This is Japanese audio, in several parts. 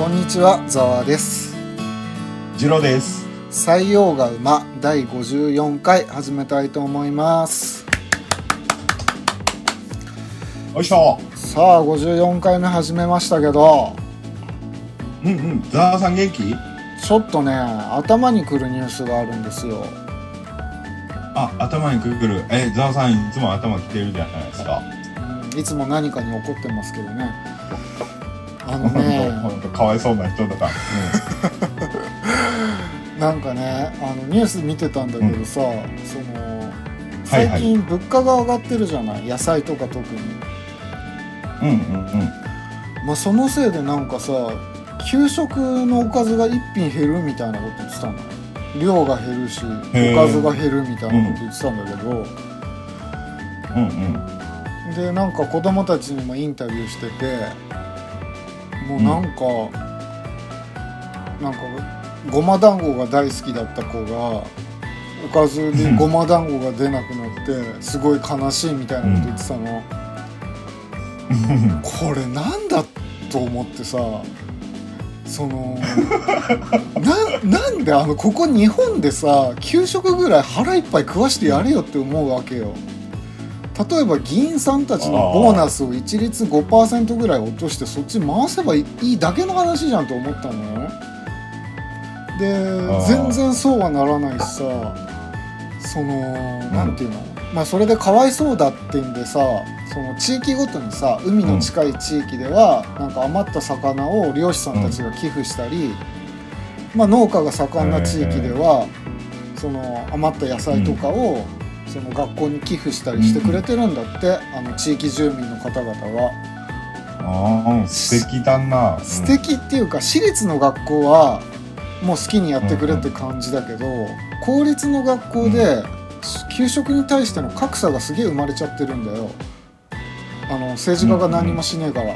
こんにちは、ざわです。ジロです。採用が馬第54回始めたいと思います。よいしょ。さあ、54回目始めましたけど、うんうん。ザワさん元気？ちょっとね、頭にくるニュースがあるんですよ。あ、頭にくる。え、ザワさんいつも頭きてるじゃないですか。うんいつも何かに怒ってますけどね。あの本当ね、本当かわいそうな人だか。ら。なんかね、あのニュース見てたんだけどさ、そのはいはい。最近物価が上がってるじゃない、野菜とか特に。うんうんうん。まあ、そのせいでなんかさ給食のおかずが一品減るみたいなこと言ってたの。量が減るしおかずが減るみたいなこと言ってたんだけど、うんうん。でなんか子供たちにもインタビューしててもうなんか、なんかごま団子が大好きだった子がおかずにごま団子が出なくなってすごい悲しいみたいなこと言ってたの、うん。これなんだと思ってさその ななんであのここ日本でさ給食ぐらい腹いっぱい食わしてやれよって思うわけよ例えば議員さんたちのボーナスを一律5%ぐらい落としてそっち回せばいいだけの話じゃんと思ったのねでー。全然そうはならないしさそのなんていうの、まあそれでかわいそうだってんでさその地域ごとにさ海の近い地域では、なんか余った魚を漁師さんたちが寄付したり、まあ、農家が盛んな地域では、その余った野菜とかを、その学校に寄付したりしてくれてるんだって、あの地域住民の方々は。ああ、素敵だな。うん素。敵っていうか私立の学校はもう好きにやってくれって感じだけど、公立の学校で給食に対しての格差がすげえ生まれちゃってるんだよあの政治家が何もしねえから、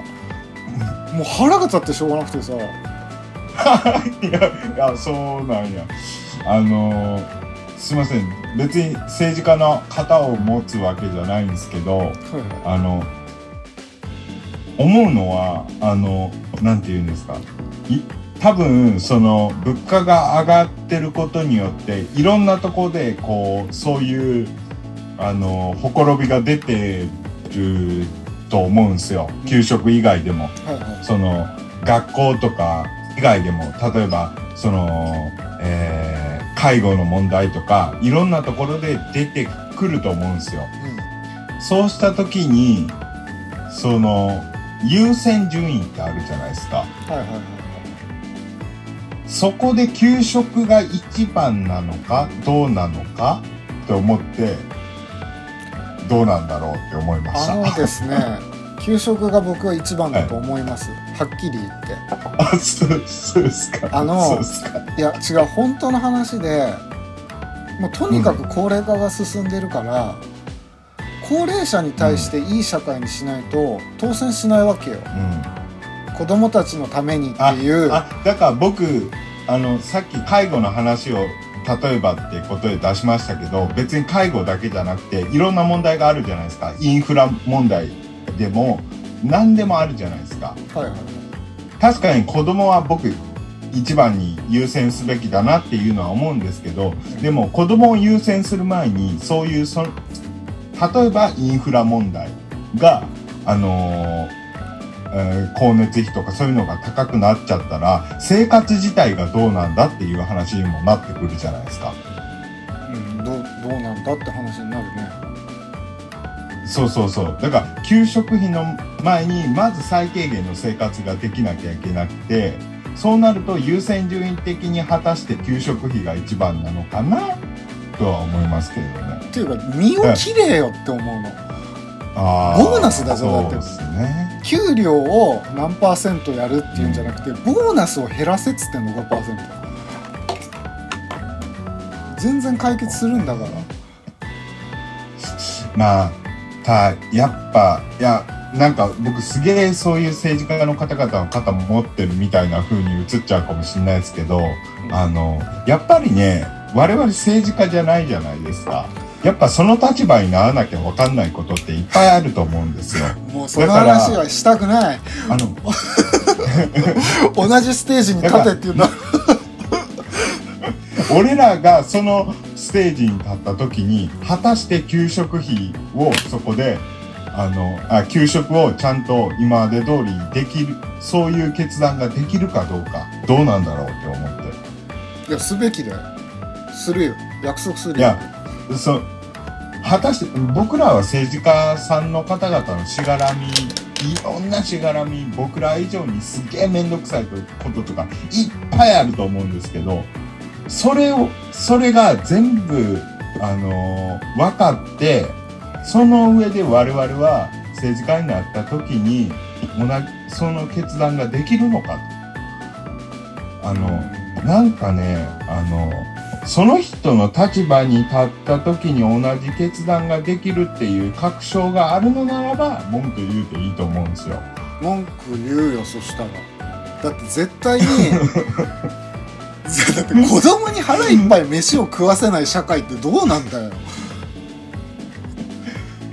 もう腹が立ってしょうがなくてさ いやいやそうなんや。あのーすいません。別に政治家の肩を持つわけじゃないんですけど。はいはいあの思うのはあのなんて言うんですかい多分その物価が上がってることによっていろんなところでこうそういうあのほころびが出てると思うんですよ給食以外でも。はいはいその学校とか以外でも例えばその、えー介護の問題とかいろんなところで出てくると思うんですよ。そうした時にその優先順位ってあるじゃないですか。うんはいはいはいそこで給食が一番なのかどうなのかって思ってどうなんだろうって思いましあのた。ですね 給食が僕は一番だと思います、はっきり言ってあそうそうですか。あの。いや違う本当の話でもうとにかく高齢化が進んでるから、高齢者に対していい社会にしないと当選しないわけようん。子供たちのためにっていうあだから僕あのさっき介護の話を例えばってことで出しましたけど別に介護だけじゃなくていろんな問題があるじゃないですかインフラ問題でも何でもあるじゃないですかはいはい確かに子供は僕一番に優先すべきだなっていうのは思うんですけどでも子供を優先する前にそういうそ例えばインフラ問題があのーえー光熱費とかそういうのが高くなっちゃったら生活自体がどうなんだっていう話にもなってくるじゃないですか。うん、どどうなんだって話になるそうそうそう。だから給食費の前にまず最低限の生活ができなきゃいけなくてそうなると優先順位的に果たして給食費が一番なのかなとは思いますけどね。っていうか身を切れよって思うの。あボーナスだぞだって。そうですね。給料を何パーセントやるっていうんじゃなくて、ボーナスを減らせっつってんの5%全然解決するんだから。まあたやっぱいやなんか僕すげえそういう政治家の方々の肩も持ってるみたいな風に映っちゃうかもしれないですけどあのやっぱりね我々政治家じゃないじゃないですか。やっぱその立場にならなきゃ分かんないことっていっぱいあると思うんですよ。もうその話はしたくないあの 同じステージに立てって言うんだ俺らがそのステージに立った時に果たして給食費をそこであのあ給食をちゃんと今まで通りできるそういう決断ができるかどうかどうなんだろうって思って。いやすべきだよ。するよ。約束するよ。いやそ果たして僕らは政治家さんの方々のしがらみいろんなしがらみ僕ら以上にすげえ面倒くさいこととかいっぱいあると思うんですけどそれをそれが全部あの分かってその上で我々は政治家になった時にその決断ができるのかとあのなんかねあのその人の立場に立った時に同じ決断ができるっていう確証があるのならば文句言うていいと思うんですよ。文句言うよそしたらだって絶対に だって子供に腹いっぱい飯を食わせない社会ってどうなんだよ。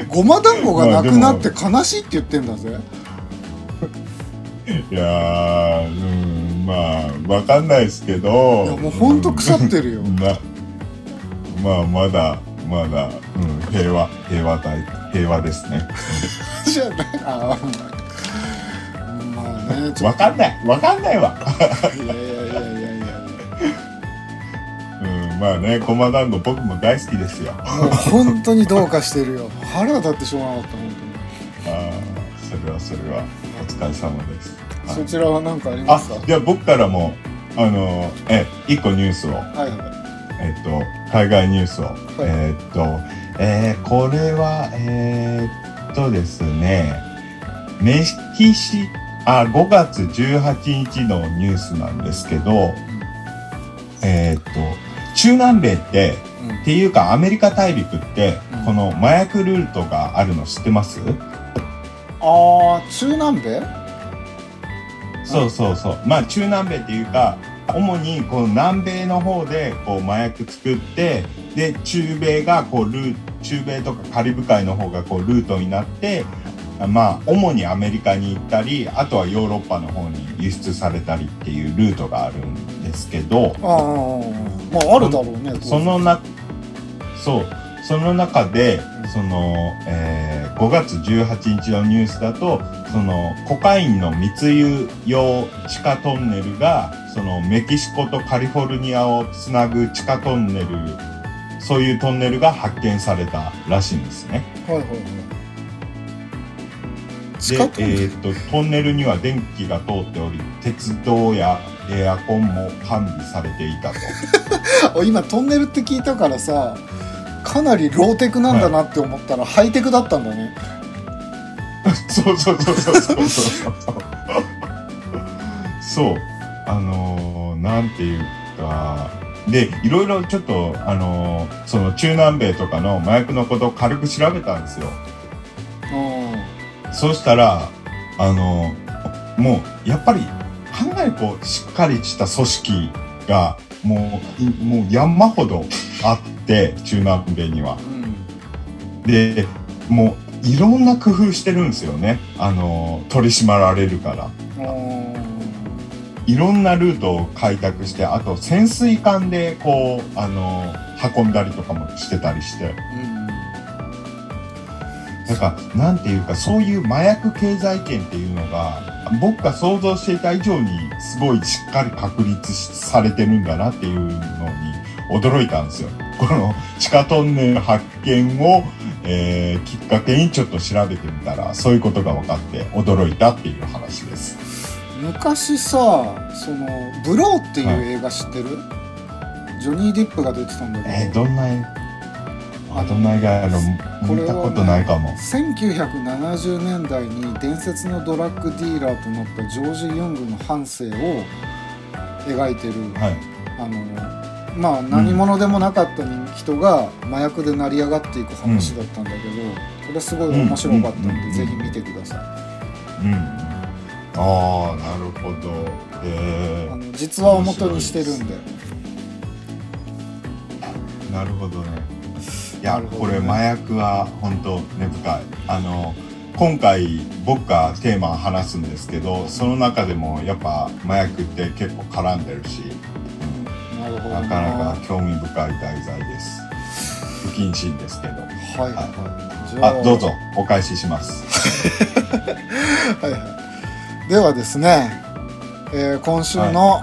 ごま団子がなくなって悲しいって言ってんだぜ。いやーうんまあわかんないですけど。いやもうほんと腐ってるよ。なまあまだまだ、うん、平和平和大平和ですね。じゃないあまあねわかんないわかんないわ。といやいやまあねごま団子僕も大好きですよ。あもう本当にどうかしてるよ。腹が立ってしょうがなかった本あそれはそれはお疲れ様です。当にそちらは何かありまあすか？じゃあ僕からもあのえ一個ニュースを。はいはい。えっと、海外ニュースを。えっと、えーこれは、えーっとですね、メキシ、あ、5月18日のニュースなんですけど、えーっと、中南米って、うん。っていうかアメリカ大陸って、うん。この麻薬ルートがあるの知ってます、ああ中南米？そうそうそう。まあ中南米っていうか、主にこの南米の方でこう麻薬作って、で中米がこうルー中米とかカリブ海の方がこうルートになって、まあ主にアメリカに行ったり、あとはヨーロッパの方に輸出されたりっていうルートがあるんですけど、ああまああるだろうねそのな、そう、その中で、その、えー5月18日のニュースだと、その、コカインの密輸用地下トンネルが、その、メキシコとカリフォルニアをつなぐ地下トンネル、そういうトンネルが発見されたらしいんですね。はいはいはい。地でえーっと、トンネルには電気が通っており、鉄道やエアコンも完備されていたと。あ今トンネルって聞いたからさかなりローテクなんだなって思ったらハイテクだったんだねそう そうそうそうそうそうそう。あのーなんていうか、で、いろいろちょっと、あのーその中南米とかの麻薬のことを軽く調べたんですよ。うんそうしたら、あのーもう、やっぱり、かなりこう、しっかりした組織が、もう、いもう山ほどあって、中南米には。うんで、もう、いろんな工夫してるんですよね。あのー取り締まられるから。うんいろんなルートを開拓して、あと潜水艦でこう、あの、運んだりとかもしてたりして、なんか、なんていうか、そういう麻薬経済圏っていうのが、僕が想像していた以上に、すごいしっかり確立しされてるんだなっていうのに驚いたんですよ。この地下トンネル発見を、えーきっかけにちょっと調べてみたら、そういうことが分かって驚いたっていう話です。昔さその「ブロー」っていう映画知ってる、ジョニー・ディップが出てたんだけど、えーどんな映あどんな映画や見たことないかも。1970年代に伝説のドラッグディーラーとなったジョージ・ユングの半生を描いてる、はい。あのまあ何者でもなかった人が麻薬で成り上がっていく話だったんだけど、これすごい面白かったんで、うん。ぜひ見てください、うん。ああ、なるほど。えあの実話を元にしてるん。でー、なるほどね。いや、ね。これ麻薬は本当根深い。あの、今回僕がテーマ話すんですけどその中でもやっぱ麻薬って結構絡んでるし、なるほどうんなかなか興味深い題材です。不謹慎ですけど。はいはい。あどうぞお返しします。はいはい、ではですね、えー今週の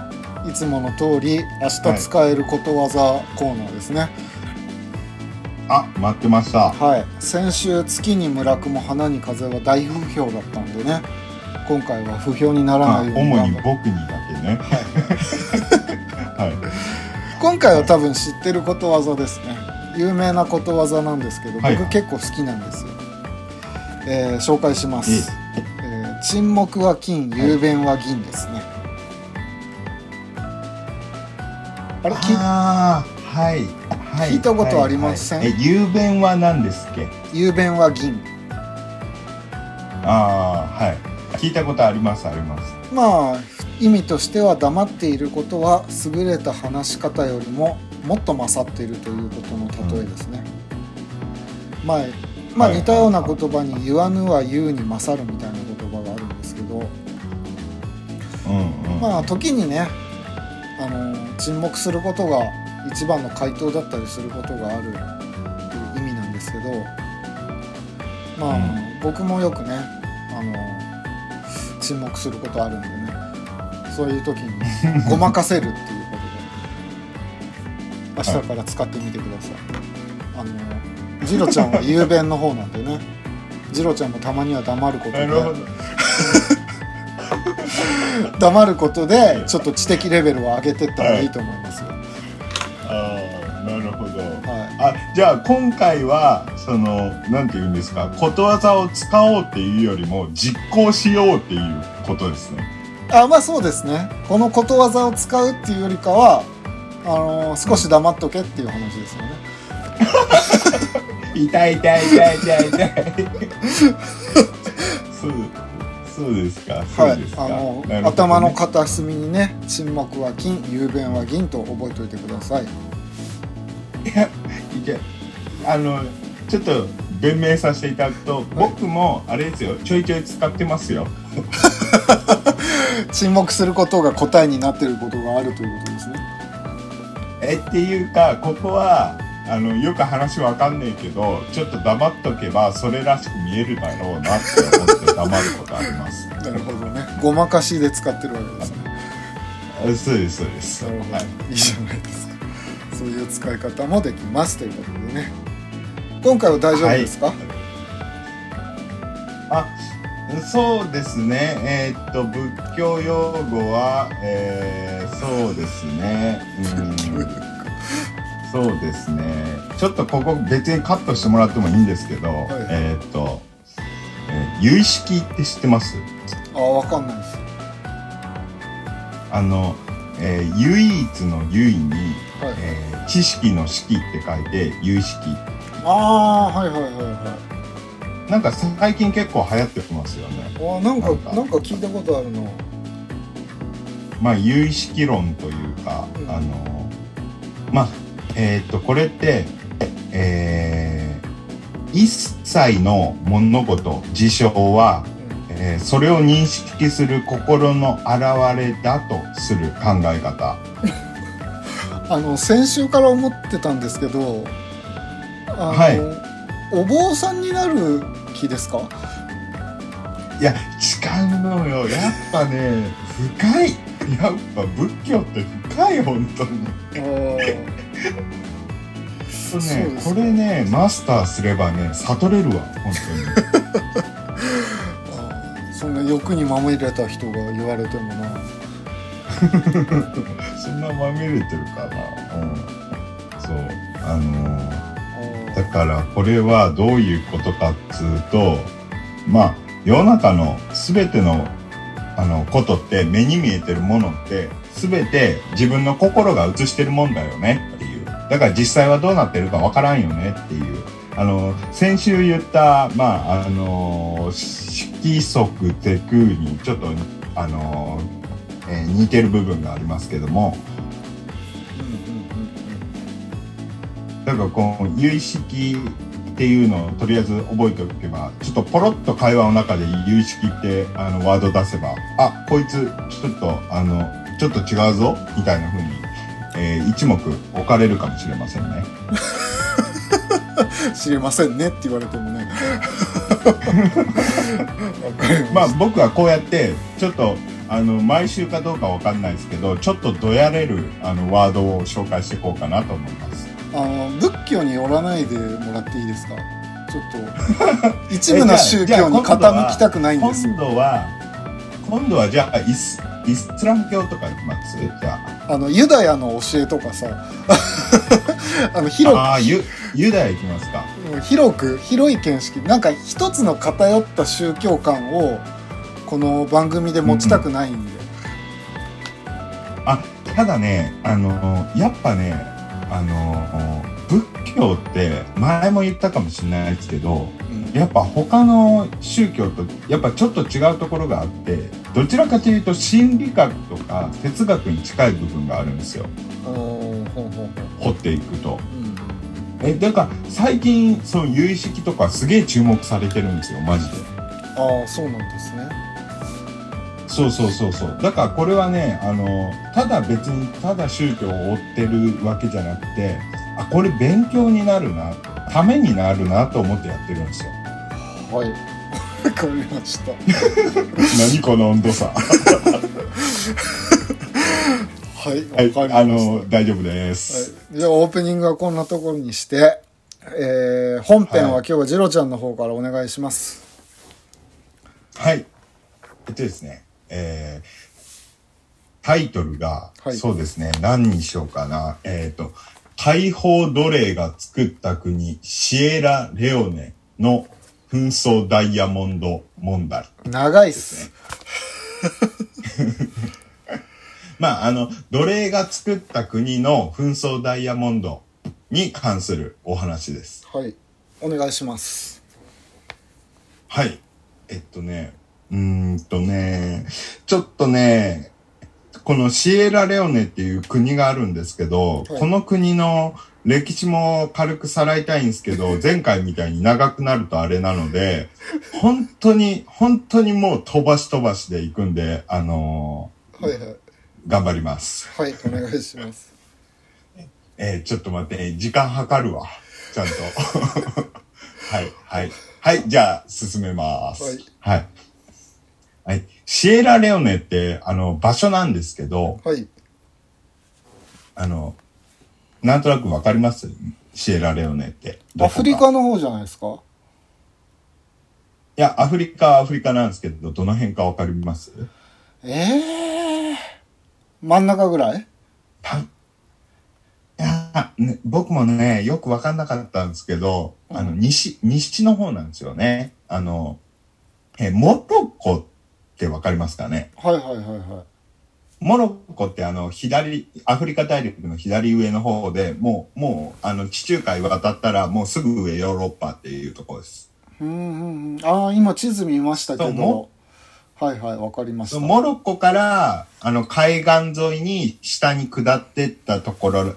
いつもの通り明日使えることわざコーナーですねあ待ってました。はい、先週月に村雲花に風は大不評だったんでね。今回は不評にならまあないように主に僕にだけね。はい。今回は多分知ってることわざですね。有名なことわざなんですけど、はい。僕結構好きなんですよ、えー紹介します、いいえー沈黙は金雄弁は銀ですね、あれきあはい聞いたことありません？はいはいえ雄弁は何ですっけ？雄弁は銀。ああはい。聞いたことありますあります。まあ意味としては黙っていることは優れた話し方よりももっと勝っているということの例えですね、まあまあはい。似たような言葉に「言わぬは言うに勝る」みたいな言葉があるんですけど。うんうん。まあ時にねあの沈黙することが一番の回答だったりすることがあるという意味なんですけどまあ、うん僕もよくねあの沈黙することあるんでねそういう時に ごまかせるっていうことで明日から使ってみてください。あのジロちゃんは雄弁の方なんでねジロちゃんもたまには黙ることで黙ることでちょっと知的レベルを上げていった方がいいと思いますよ。ほど。はあじゃあ今回はそのなんて言うんですかことわざを使おうっていうよりも実行しようっていうことですね。い、あまあそうですね。このことわざを使うっていうよりかはあの少し黙っとけっていう話ですよね。痛い痛い痛い痛い痛い。そうそうですかはい、あのね。頭の片隅にね沈黙は金雄弁は銀と覚えておいてください。いやいやあのちょっと弁明させていただくと、僕もあれですよちょいちょい使ってますよ 沈黙することが答えになっていることがあるということですね。えっていうかここはあのよく話わかんねえけどちょっと黙っとけばそれらしく見えるだろうなって思って黙ることあります なるほどね。ごまかしで使ってるわけですね。あそうですそうですはいい、いじゃないですか。そういう使い方もできますということでね。今回は大丈夫ですか？あそうですね。えーっと仏教用語は、えーそうですね。うん。そうですね。ちょっとここ別にカットしてもらってもいいんですけど、えーっと、えー有意識って知ってます？あわかんないです。あの、えー唯一の唯に、はい。えー知識の識って書いて有意識ああはいはいはいはなんか最近結構流行ってますよねい。あなんかなんか聞いたことあるな。まあ有意識論というか、うんあのまあえーっとこれってえー一切の物事事象は、えーそれを認識する心の表れだとする考え方あの先週から思ってたんですけど、あの、はい。お坊さんになる気ですか？いや違うのよ。やっぱね深い。やっぱ仏教って深い本当に。そうそうこれねマスターすればね悟れるわ本 あーそんな欲にまみれた人が言われてもな。そんなまみれてるかな。うん。そう。あのーあだからこれはどういうことかっつうとまあ世の中の全てのあのことって目に見えてるものって全て自分の心が映してるもんだよねっていう。だから実際はどうなってるかわからんよねっていう。あの先週言ったまああの色即テクにちょっとあの、えー似てる部分がありますけどもーうんからこの有意識っていうのをとりあえず覚えておけばちょっとポロッと会話の中で有識ってあのワード出せばあこいつちょっとあのちょっと違うぞみたいな風に、えー一目置かれるかもしれませんね。知りませんねって言われてもね まあ僕はこうやってちょっとあの毎週かどうかわかんないですけどちょっとどやれるあのワードを紹介していこうかなと思います。たあの仏教によらないでもらっていいですか？ちょっと 一部の宗教に傾きたくないんですよ今度は今度はじゃあイスイスラム教とかますじゃあ。あのユダヤの教えとかさ あの広ああユユダヤ行きますか。く広く広い見識なんか一つの偏った宗教観をこの番組で持ちたくないんで、あただねあのやっぱねあの仏教って前も言ったかもしれないですけどうん。やっぱ他の宗教とやっぱちょっと違うところがあってどちらかというと心理学とか哲学に近い部分があるんですよ。掘っていくと。うん。えだから最近その有意識とかすげえ注目されてるんですよマジで。ああそうなんですねそうそうそうそう。だからこれはねあのただ別にただ宗教を追ってるわけじゃなくてあこれ勉強になるなためになるなと思ってやってるんですよ。はい。わかりました。何この温度差。はいはいりました、あの大丈夫です、はい、じゃあオープニングはこんなところにして、えー本編ははい。今日はジロちゃんの方からお願いします。はい。えっとですね、えータイトルが、はいそうですね、何にしようかな。えっ、と、大砲奴隷が作った国、シエラ・レオネの紛争ダイヤモンド問題。長いっす まあ、あの、奴隷が作った国の紛争ダイヤモンドに関するお話です。はいお願いしますはい。えっとね、うーんとね、ちょっとね、このシエラレオネっていう国があるんですけど、はいこの国の歴史も軽くさらいたいんですけど、前回みたいに長くなるとあれなので、本当に、本当にもう飛ばし飛ばしで行くんで、あのはいはいー頑張ります。はいお願いします えーちょっと待って、時間計るわ。ちゃんと。はい、はい。はい、じゃあ、進めます。はい。はい。はい。シエラレオネって、あの、場所なんですけど、はい。あの、なんとなくわかります？シエラレオネって。アフリカの方じゃないですか？いや、アフリカはアフリカなんですけど、どの辺かわかります？ええー、真ん中ぐらい？たいや、ね、僕もね、よくわかんなかったんですけど、あの、西、西の方なんですよね。あの、え、モロッコってわかりますかね？はいはいはいはモロッコってあの、左、アフリカ大陸の左上の方で、もう、もう、あの、地中海渡ったら、もうすぐ上ヨーロッパっていうところです。いうんうんうんああ今地図見ましたけどはいはいわかりましたモロッコから、あの、海岸沿いに下に下ってったところ、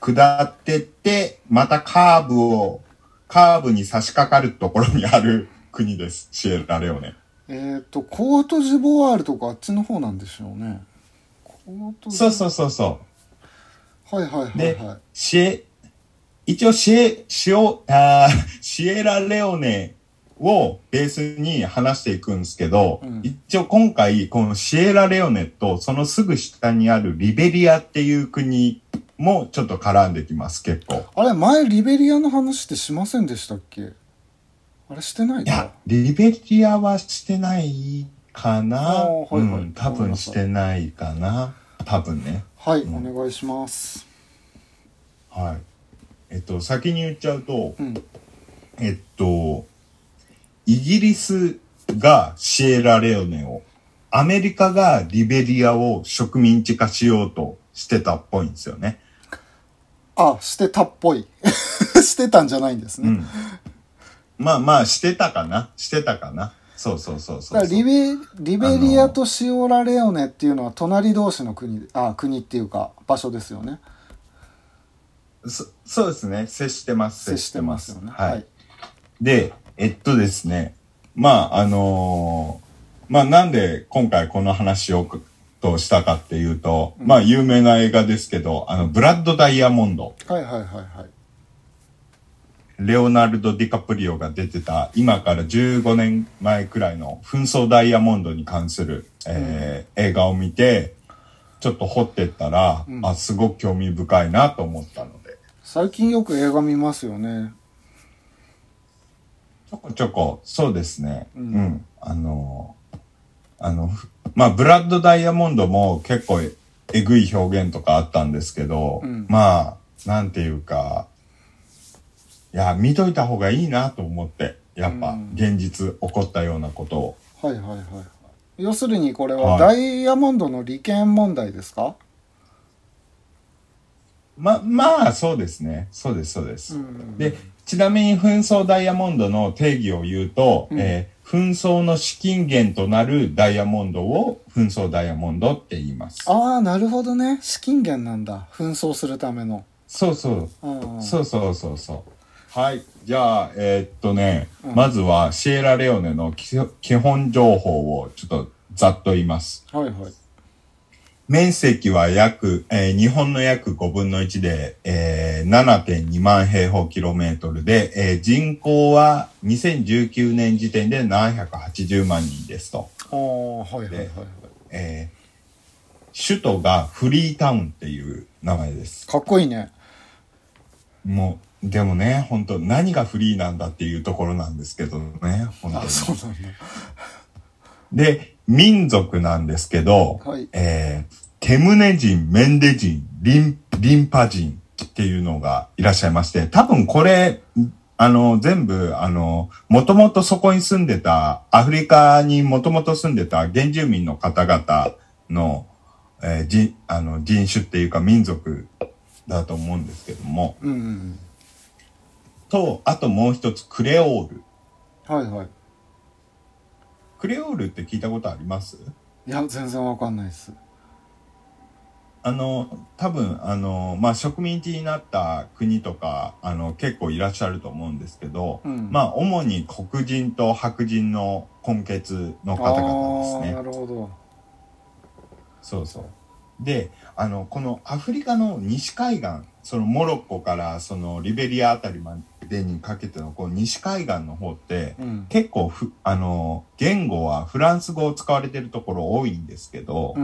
下ってって、またカーブを、カーブに差し掛かるところにある国です。シエラレオネ。えっ、とコートジボワールとかあっちの方なんでしょうね。コートジそうそう。そうそう。はいはいはいではい。シエ、一応シエ、シオ、あー シエラレオネをベースに話していくんですけど、うん。一応今回このシエラレオネとそのすぐ下にあるリベリアっていう国もちょっと絡んできます、結構。あれ前リベリアの話ってしませんでしたっけ？あれしてないかいや、リベリアはしてないかな。はいはいうん、多分してないかな。多分ね。はい、うんお願いしますはい。えっと、先に言っちゃうと、うんえっと、イギリスがシエラレオネを、アメリカがリベリアを植民地化しようとしてたっぽいんですよね。あしてたっぽい してたんじゃないんですね、うん。まあまあ、してたかな。してたかな。そうそうそうそうだからリベリベリアとシオラレオネっていうのは隣同士の国あ国っていうか場所ですよね。そそうですね。接してます。接してますよね。はい。はい。で、えっとですね、まあ、あのーまあ、なんで今回この話をとしたかっていうと、まあ、有名な映画ですけど、あの、ブラッド・ダイヤモンド。はいはいはいはいレオナルド・ディカプリオが出てた、今から15年前くらいの紛争ダイヤモンドに関する、えー映画を見て、ちょっと掘ってったら、うん。あ、すごく興味深いなと思ったので、最近よく映画見ますよね。ちょこちょこ、そうですね。ううん。ん。あの、あの、ふまあ、ブラッド・ダイヤモンドも結構ええぐい表現とかあったんですけど、うん。まあ、なんていうか、いや、見といた方がいいなと思って、やっぱうん、現実起こったようなことを。はいはいはいはい要するにこれははいダイヤモンドの利権問題ですか、ま、まあ、そうですね。そうです、そうです。んで、ちなみに紛争ダイヤモンドの定義を言うと、うんえー紛争の資金源となるダイヤモンドを紛争ダイヤモンドって言います。ああなるほどね資金源なんだ紛争するためのそうそう。うんそうそうそうそう。はい。じゃあ、えーっとね、うんまずはシエラレオネの基基本情報をちょっとざっと言います。はいはい面積は約、えー日本の約5分の1で、えー7.2万平方キロメートルで、えー人口は2019年時点で780万人ですと。ああはいはいはいはいえー首都がフリータウンっていう名前です。かっこいいねもう、でもね、本当何がフリーなんだっていうところなんですけどね、本当あに。そうなんだで、民族なんですけど、はい。えーテムネ人、メンデ人、リン、リンパ人っていうのがいらっしゃいまして、多分これ、あの、全部、あの、もともとそこに住んでた、アフリカにもともと住んでた原住民の方々の、えー人、あの、人種っていうか民族だと思うんですけども、うんうんと、あともう一つ、クレオール。うんはいはいクレオールって聞いたことあります？いや全然わかんないですあの、多分、あの、まあ、植民地になった国とか、あの、結構いらっしゃると思うんですけど、うんまあ、主に黒人と白人の根血の方々ですああなね。るほどそうそう。で、あの、このアフリカの西海岸、そのモロッコからそのリベリアあたりまでにかけてのこの西海岸の方って、うん結構ふ、あの、言語はフランス語を使われてるところ多いんですけど、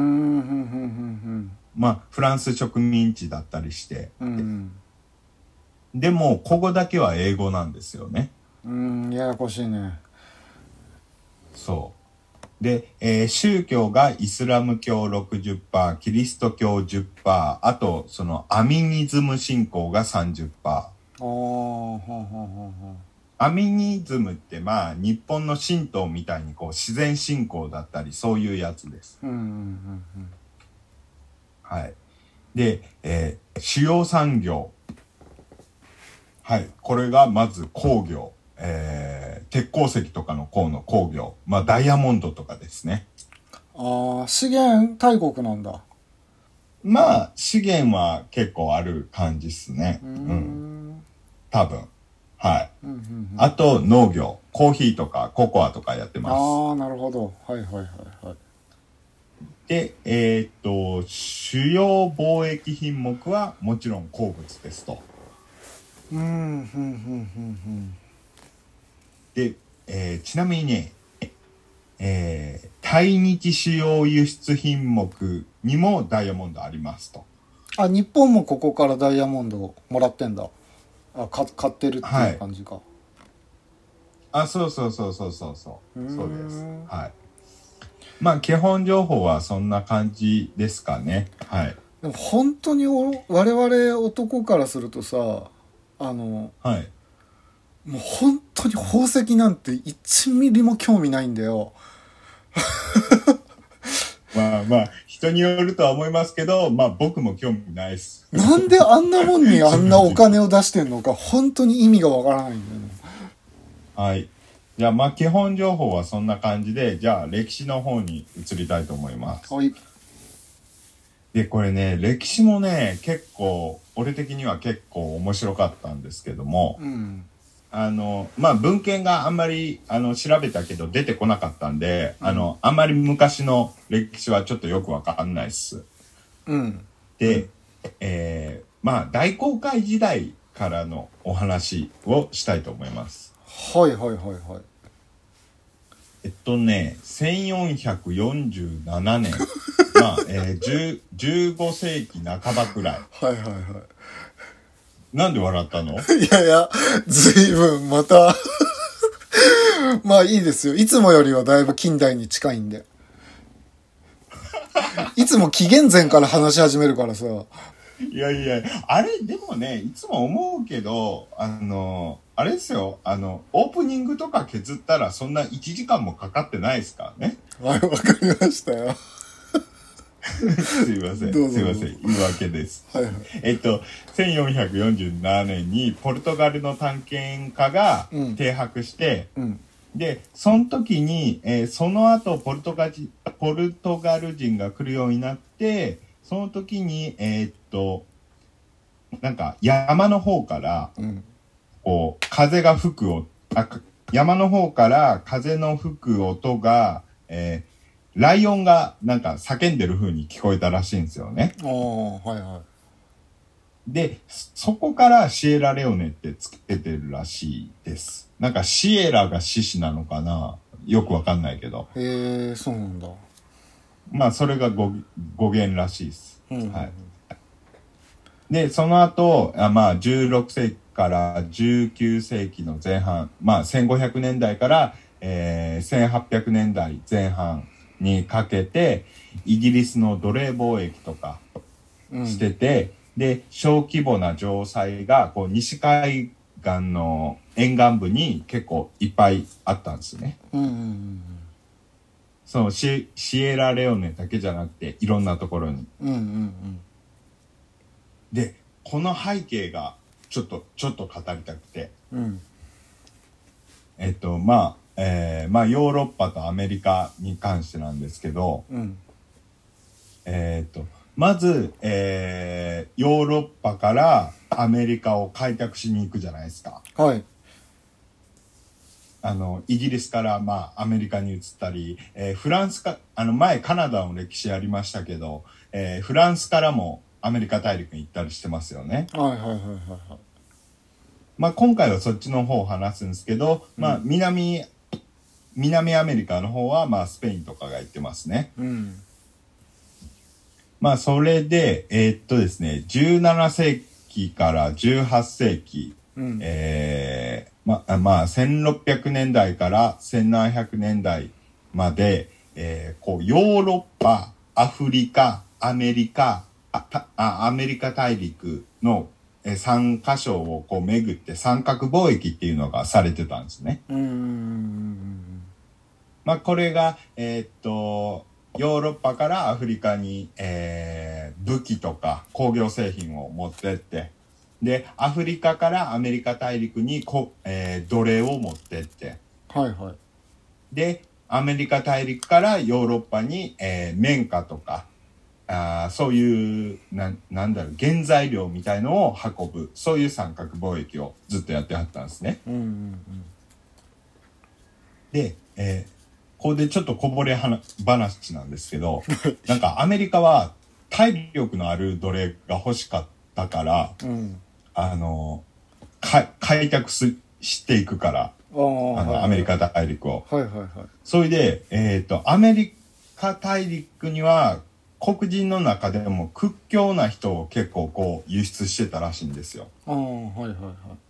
まあ、フランス植民地だったりして、でも、ここだけは英語なんですよね。うんうんややこしいねそう。で、えー宗教がイスラム教60%、キリスト教10%、あと、そのアミニズム信仰が30%。ああほんほんほんほんアミニズムってまあ、日本の神道みたいにこう自然信仰だったり、そういうやつです。うんうんうんはい。で、えー主要産業。はい。これがまず工業。えー鉄鉱石とかの鉱の工業。まあ、ダイヤモンドとかですね。ああ資源大国なんだまあ、資源は結構ある感じっすね。ううん。ん多分。はい。うんうんうんあと、農業。コーヒーとかココアとかやってます。ああなるほどはいはいはいはいで、えーっと、主要貿易品目はもちろん鉱物ですと。うんうんうんうんで、えーちなみにね、えー対日主要輸出品目にもダイヤモンドありますと。あ日本もここからダイヤモンドをもらってんだあか買ってるっていう感じか、あ、そうそうそうそうそうそう。そうです。はい。まあ、基本情報はそんな感じですかね。はい。でも本当にお我々男からするとさあのはい。もう本当に宝石なんて1ミリも興味ないんだよまあまあ、人によるとは思いますけど、まあ僕も興味ないです。なんであんなもんにあんなお金を出してんのか本当に意味がわからないんだよねはい。じゃあまあ基本情報はそんな感じで、じゃあ歴史の方に移りたいと思います。はいで、これね、歴史もね、結構、俺的には結構面白かったんですけども、うんあの、まあ、文献があんまり、あの、調べたけど出てこなかったんで、あの、あんまり昔の歴史はちょっとよくわかんないっす。うんで、えーまあ、大航海時代からのお話をしたいと思います。はいはいはいはいえっとね、1447年、まあ、えー、10 15世紀半ばくらい。はいはいはなんで笑ったの？い いやいやずいぶんまた。まあいいですよ。いつもよりはだいぶ近代に近いんで。いつも紀元前から話し始めるからさ。いやいや、あれ、でもね、いつも思うけど、あの、あれですよ、あの、オープニングとか削ったらそんな1時間もかかってないですからね。はいわかりましたよ すいません。どうぞすいません。言い訳です。はいはいえっと、1447年にポルトガルの探検家がうん停泊して、うんで、その時に、えーその後ポルトガジポルトガル人が来るようになって、その時に、えーっと、なんか山の方から、うんこう、風が吹くおあか山の方から風の吹く音が、えーライオンがなんか叫んでる風に聞こえたらしいんですよね。ああはいはいで、そそこからシエラレオネってつけてるらしいです。なんかシエラが獅子なのかな？よくわかんないけど。へえそうなんだまあ、それが語語源らしいです。うんはい。で、その後、あまあ、16世紀から19世紀の前半、まあ、1500年代から、えー1800年代前半にかけて、イギリスの奴隷貿易とかうん。してて、で、小規模な城塞が、こう、西海岸の沿岸部に結構いっぱいあったんですね。うんうんうんそのシシエラレオネだけじゃなくて、いろんなところに。うんうんうん。で、この背景がちょっと、ちょっと語りたくて、うんうん。えっと、まあ、えーまあ、ヨーロッパとアメリカに関してなんですけど、うんえっと、まず、えーヨーロッパからアメリカを開拓しに行くじゃないですか。はいあの、イギリスから、まあ、アメリカに移ったり、えーフランスか、あの、前カナダの歴史ありましたけど、えーフランスからもアメリカ大陸に行ったりしてますよね。はいはいはいはいはいまあ、今回はそっちの方を話すんですけど、まあ、南、南アメリカの方は、まあ、スペインとかが行ってますね。うんまあ、それで、えーっとですね、17世紀から18世紀、うんえーまあ、まあ、1600年代から1700年代まで、えーこう、ヨーロッパ、アフリカ、アメリカ、あたあアメリカ大陸のえー3カ所をこう巡って三角貿易っていうのがされてたんですね。うんまあ、これが、えーっと、ヨーロッパからアフリカに、えー武器とか工業製品を持ってって、で、アフリカからアメリカ大陸にこ、えー奴隷を持ってって、はいはい。で、アメリカ大陸からヨーロッパに、えー綿花とか、あーそういう、なん、なんだろう、原材料みたいのを運ぶ、そういう三角貿易をずっとやってはったんですね。うんうん。で、えーここでちょっとこぼれ話話なんですけど、なんかアメリカは体力のある奴隷が欲しかったから、うんうんあの、か開拓すしていくから、あの、アメリカ大陸を。はいはいはいそれで、えっ、と、アメリカ大陸には、黒人の中でも屈強な人を結構こう輸出してたらしいんですよ。ああはいはいはい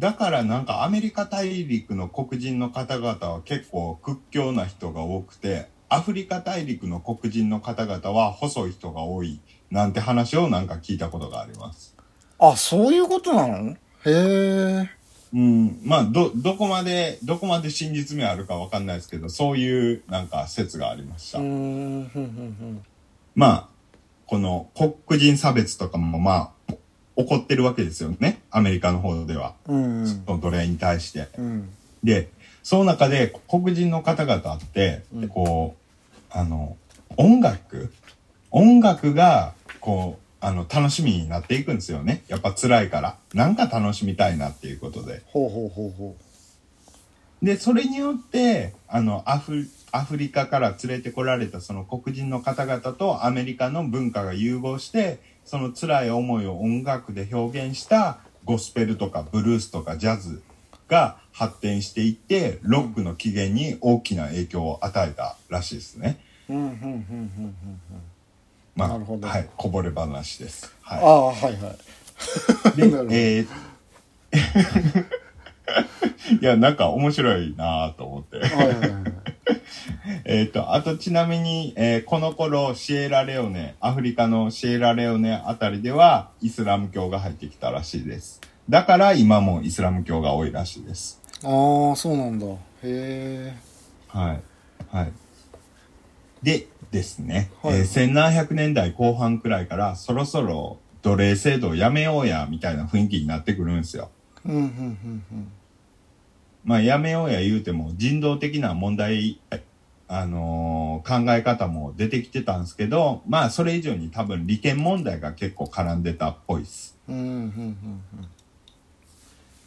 だからなんかアメリカ大陸の黒人の方々は結構屈強な人が多くて、アフリカ大陸の黒人の方々は細い人が多いなんて話をなんか聞いたことがあります。あそういうことなの？へえうん、まあ、ど、どこまで、どこまで真実味あるかわかんないですけど、そういうなんか説がありました。うーんふんふんふんまあ、この黒人差別とかもまあ、起こってるわけですよね。アメリカの方では。うんその奴隷に対して。うんで、その中で黒人の方々って、うんこう、あの、音楽？音楽が、こう、あの、楽しみになっていくんですよね。やっぱ辛いから。なんか楽しみたいなっていうことで。ほうほうほうほで、それによって、あの、アフ、アフリカから連れてこられたその黒人の方々とアメリカの文化が融合して、その辛い思いを音楽で表現したゴスペルとかブルースとかジャズが発展していって、ロックの起源に大きな影響を与えたらしいですね。う。うんうんうんうんうんまあ、なるほどはい、こぼれ話です。あはあはいはい。い。でえー いや、なんか面白いなぁと思って。えっ、と、あとちなみに、えーこの頃、シエラレオネ、アフリカのシエラレオネあたりでは、イスラム教が入ってきたらしいです。だから今もイスラム教が多いらしいです。ああそうなんだ。へえ。はい。はい。で、ですね、はいえー1700年代後半くらいから、そろそろ奴隷制度をやめようや、みたいな雰囲気になってくるんですよ。うんうんうんうん。まあ、やめようや言うても、人道的な問題、あのー考え方も出てきてたんですけど、まあ、それ以上に多分利権問題が結構絡んでたっぽいです。うんうんうん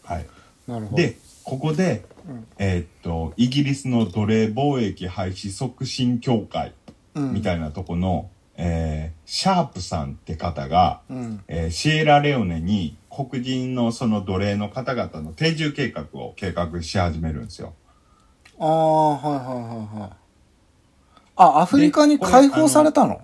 はい。うん。なるほど。で、ここで、うんえーっと、イギリスの奴隷貿易廃止促進協会うん、みたいなとこの、えーシャープさんって方が、うん。えーシエラレオネに黒人のその奴隷の方々の定住計画を計画し始めるんですよ。ああはいはいはいはい。あアフリカに解放されたの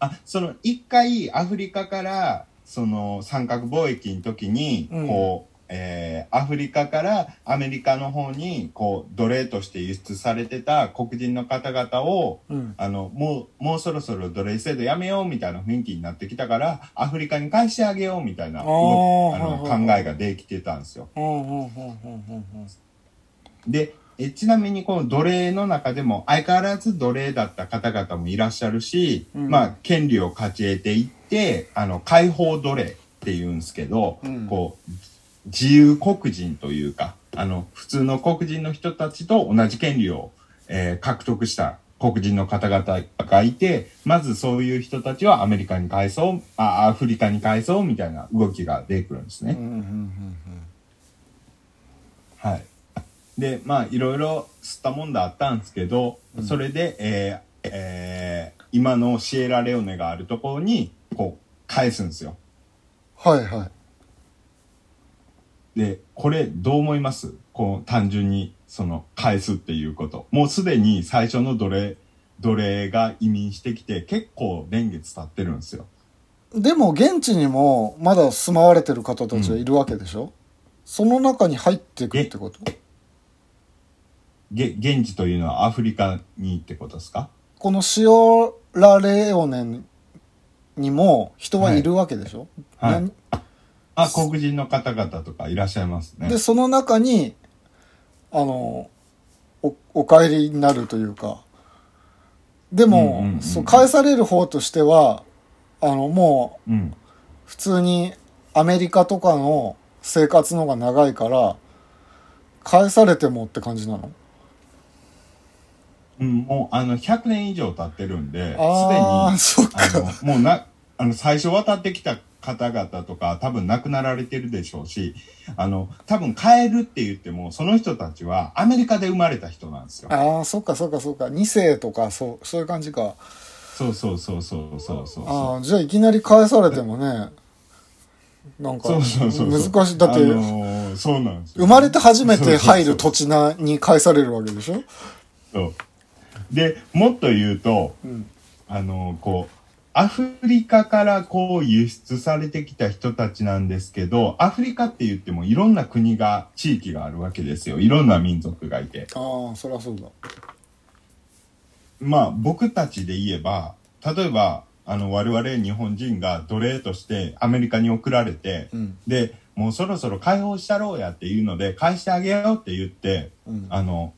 あ、その一回アフリカからその三角貿易の時に、うんこう、えーアフリカからアメリカの方にこう奴隷として輸出されてた黒人の方々をうん。あのもうもうそろそろ奴隷制度やめようみたいな雰囲気になってきたからアフリカに返してあげようみたいなあの考えができてたんですよ。でえちなみにこの奴隷の中でも相変わらず奴隷だった方々もいらっしゃるし、うんまあ権利を勝ち得ていってあの解放奴隷っていうんですけど、うんこう自由黒人というかあの普通の黒人の人たちと同じ権利を、えー獲得した黒人の方々がいてまずそういう人たちはアメリカに返そうあアフリカに返そうみたいな動きが出てくるんですね。うんうんうんはい。で、まあ、いろいろ吸ったもんだあったんですけど、うんそれで、えーえー今のシエラレオネがあるところに、こう、返すんですよ。はいはい。で、これ、どう思います？こう、単純に、その、返すっていうこと。もうすでに最初の奴隷、奴隷が移民してきて、結構年月経ってるんですよ。でも現地にもまだ住まわれてる方たちはいるわけでしょ、その中に入っていくってこと？げ、現地というのはアフリカにってことですか？このシオラレオネにも人はいるわけでしょ、はい。何？あ、黒人の方々とかいらっしゃいますね。でその中にあのおお帰りになるというかでも、うんうんうんそう返される方としてはあのもううん。普通にアメリカとかの生活の方が長いから返されてもって感じなの？うん、もうあの100年以上経ってるんで、すでにあかのもうなあの最初渡ってきた方々とか多分亡くなられてるでしょうし、あの多分帰るって言ってもその人たちはアメリカで生まれた人なんですよ。ああそっかそっかそっか。2世とかそうそういう感じか。そうそうそうそうそうそうああじゃあいきなり返されてもねなんかそうそうそうそう。難しい。だって、あのーそうなんですよ。生まれて初めて入る土地なに返されるわけでしょ？そう。でもっと言うとうん。あのこうアフリカからこう輸出されてきた人たちなんですけどアフリカって言ってもいろんな国が地域があるわけですよ。いろんな民族がいて。ああそりゃそうだ。まあ僕たちで言えば例えばあの我々日本人が奴隷としてアメリカに送られてうん。でもうそろそろ解放したろうやっていうので返してあげようって言ってうん。あの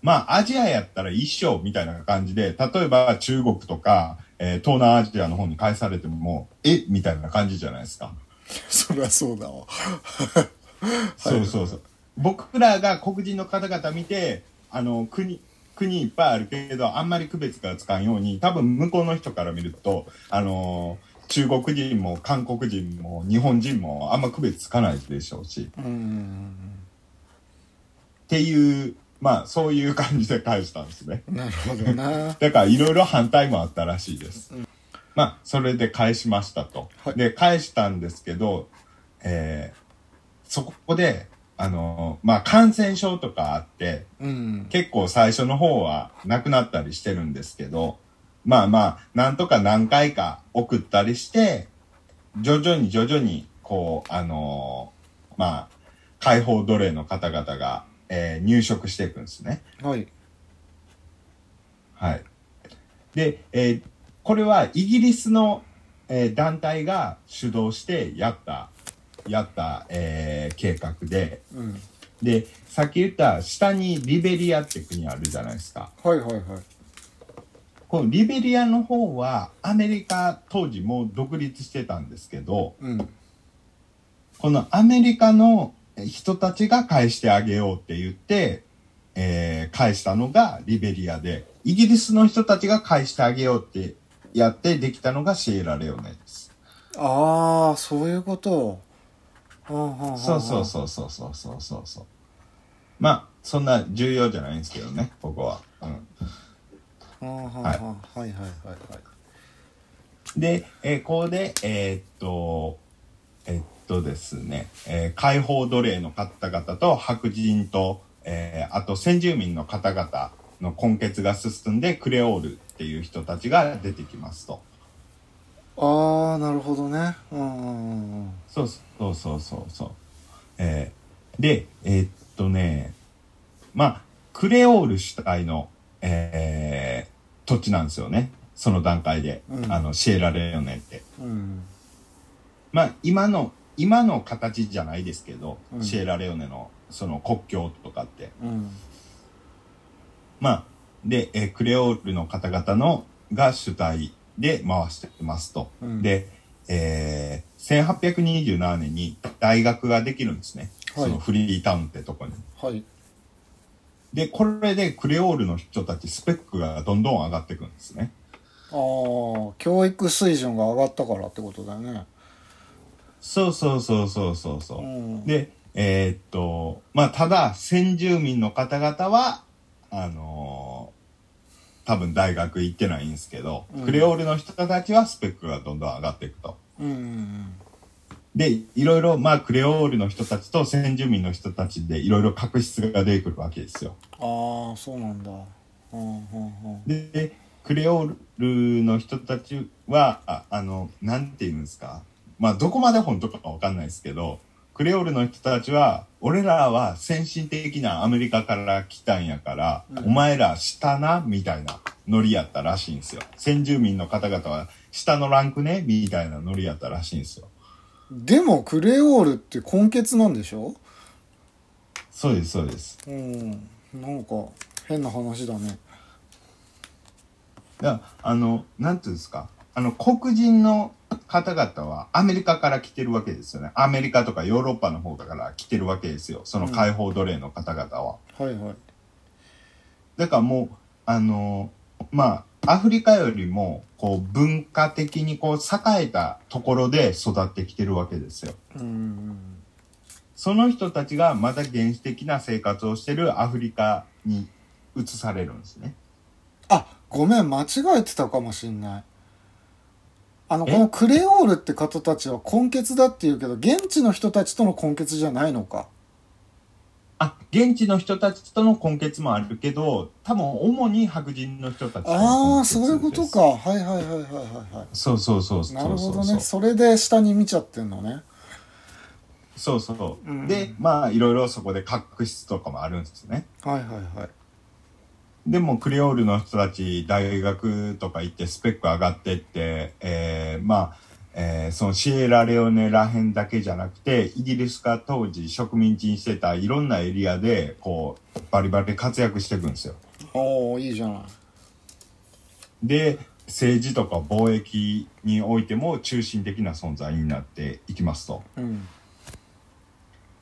まあアジアやったら一緒みたいな感じで例えば中国とか、えー東南アジアの方に返されてももうえ？みたいな感じじゃないですか。そりゃそうだわ。そうそうそう。僕らが黒人の方々見て、あの、国、国いっぱいあるけど、あんまり区別がつかんように、多分向こうの人から見ると、あのー中国人も韓国人も日本人もあんま区別つかないでしょうし、うっていう、まあそういう感じで返したんですね。うんなるほどな だからいろいろ反対もあったらしいです。うんまあそれで返しましたと。はいで、返したんですけど、えーそこで、あのーまあ感染症とかあって、うん結構最初の方はなくなったりしてるんですけど、まあまあ、なんとか何回か送ったりして、徐々に徐々に、こう、あのーまあ、解放奴隷の方々が、えー入植していくんですね。はいはい。で、えーこれはイギリスの、えー団体が主導してやった、やった、えー計画で、うんで、さっき言った下にリベリアって国あるじゃないですか。はいはいはいこのリベリアの方はアメリカ当時もう独立してたんですけど、うんこのアメリカの人たちが返してあげようって言って、えー返したのがリベリアで、イギリスの人たちが返してあげようってやってできたのがシエラレオネです。ああそういうことそうそうそうそうそうそうそうそう。まあ、そんな重要じゃないんですけどね、ここは。うん。はいはいはいはいで、えーここで、えーっと、えーっとですね、えー解放奴隷の方々と白人と、えーあと先住民の方々の根血が進んで、クレオールっていう人たちが出てきますと。ああなるほどねうんそうそうそうそうそう。えーで、えーっとね、まあ、クレオール主体の、えー土地なんですよね。その段階で。うんあの、シエラレオネって。うんまあ、今の、今の形じゃないですけど、うんシエラレオネのその国境とかって。うんまあ、で、えークレオールの方々のが主体で回してますと。うんで、えー、1827年に大学ができるんですね。はいそのフリータウンってとこに。はいで、これでクレオールの人たちスペックがどんどん上がっていくんですね。ああ教育水準が上がったからってことだよねそうそうそうそうそうそう。うんで、えーっと、まあ、ただ、先住民の方々は、あのー多分大学行ってないんですけど、うんクレオールの人たちはスペックがどんどん上がっていくと。うんうんで、いろいろ、まあ、クレオールの人たちと先住民の人たちでいろいろ確執が出てくるわけですよ。ああそうなんだうんうんうんで、でクレオールの人たちは、ああの、なんて言うんですか？まあ、どこまで本当かわかんないですけど、クレオールの人たちは、俺らは先進的なアメリカから来たんやから、うんお前ら下なみたいなノリやったらしいんですよ。先住民の方々は下のランクねみたいなノリやったらしいんですよ。でもクレオールって根血なんでしょ？そうです、そうです。うんなんか変な話だねだからあの、なんていうんですか？あの、黒人の方々はアメリカから来てるわけですよね。アメリカとかヨーロッパの方から来てるわけですよ。その解放奴隷の方々は。はいはいだからもう、あの、まあ、アフリカよりも、こう、文化的にこう、栄えたところで育ってきてるわけですよ。うんうんその人たちがまた原始的な生活をしてるアフリカに移されるんですね。あごめん間違えてたかもしんないあのえ？このクレオールって方たちは根血だっていうけど現地の人たちとの根血じゃないのか？あ、現地の人たちとの根血もあるけど、多分主に白人の人たちああそういうことか。はいはいはいはいはいはそうそうそうそういなるほどね。それで下に見ちゃってんのね。そうそう、うん。でまあいろいろそこで確執とかもあるんですね。はいはいはいでもクレオールの人たち大学とか行ってスペック上がってって、えーまあ、えーそのシエラレオネらへんだけじゃなくてイギリスが当時植民地にしてたいろんなエリアでこうバリバリ活躍していくんですよ。おおいいじゃない。で政治とか貿易においても中心的な存在になっていきますと。うん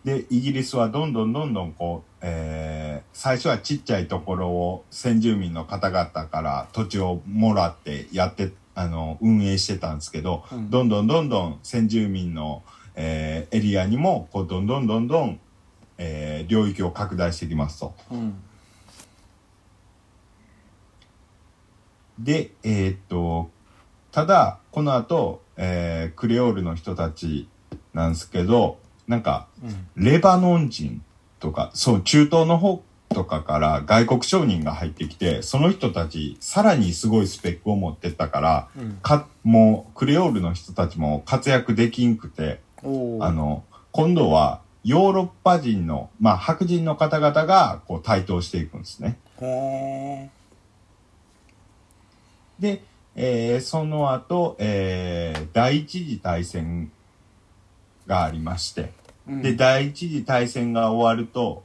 で、イギリスはどんどんどんどんこう、えー、最初はちっちゃいところを先住民の方々から土地をもらってやって、あの、運営してたんですけど、うんどんどんどんどん先住民の、えーエリアにも、こう、どんどんどんどん、えー領域を拡大していきますと。うんで、えーっと、ただ、この後、えークレオールの人たちなんですけど、なんか、うんレバノン人とか、そう、中東の方とかから外国商人が入ってきて、その人たち、さらにすごいスペックを持ってったから、うん。か、もう、クレオールの人たちも活躍できんくて、あの、今度は、ヨーロッパ人の、まあ、白人の方々が、こう、台頭していくんですね。ほで、えーその後、えー第一次大戦がありまして、ーうんで、第一次大戦が終わると、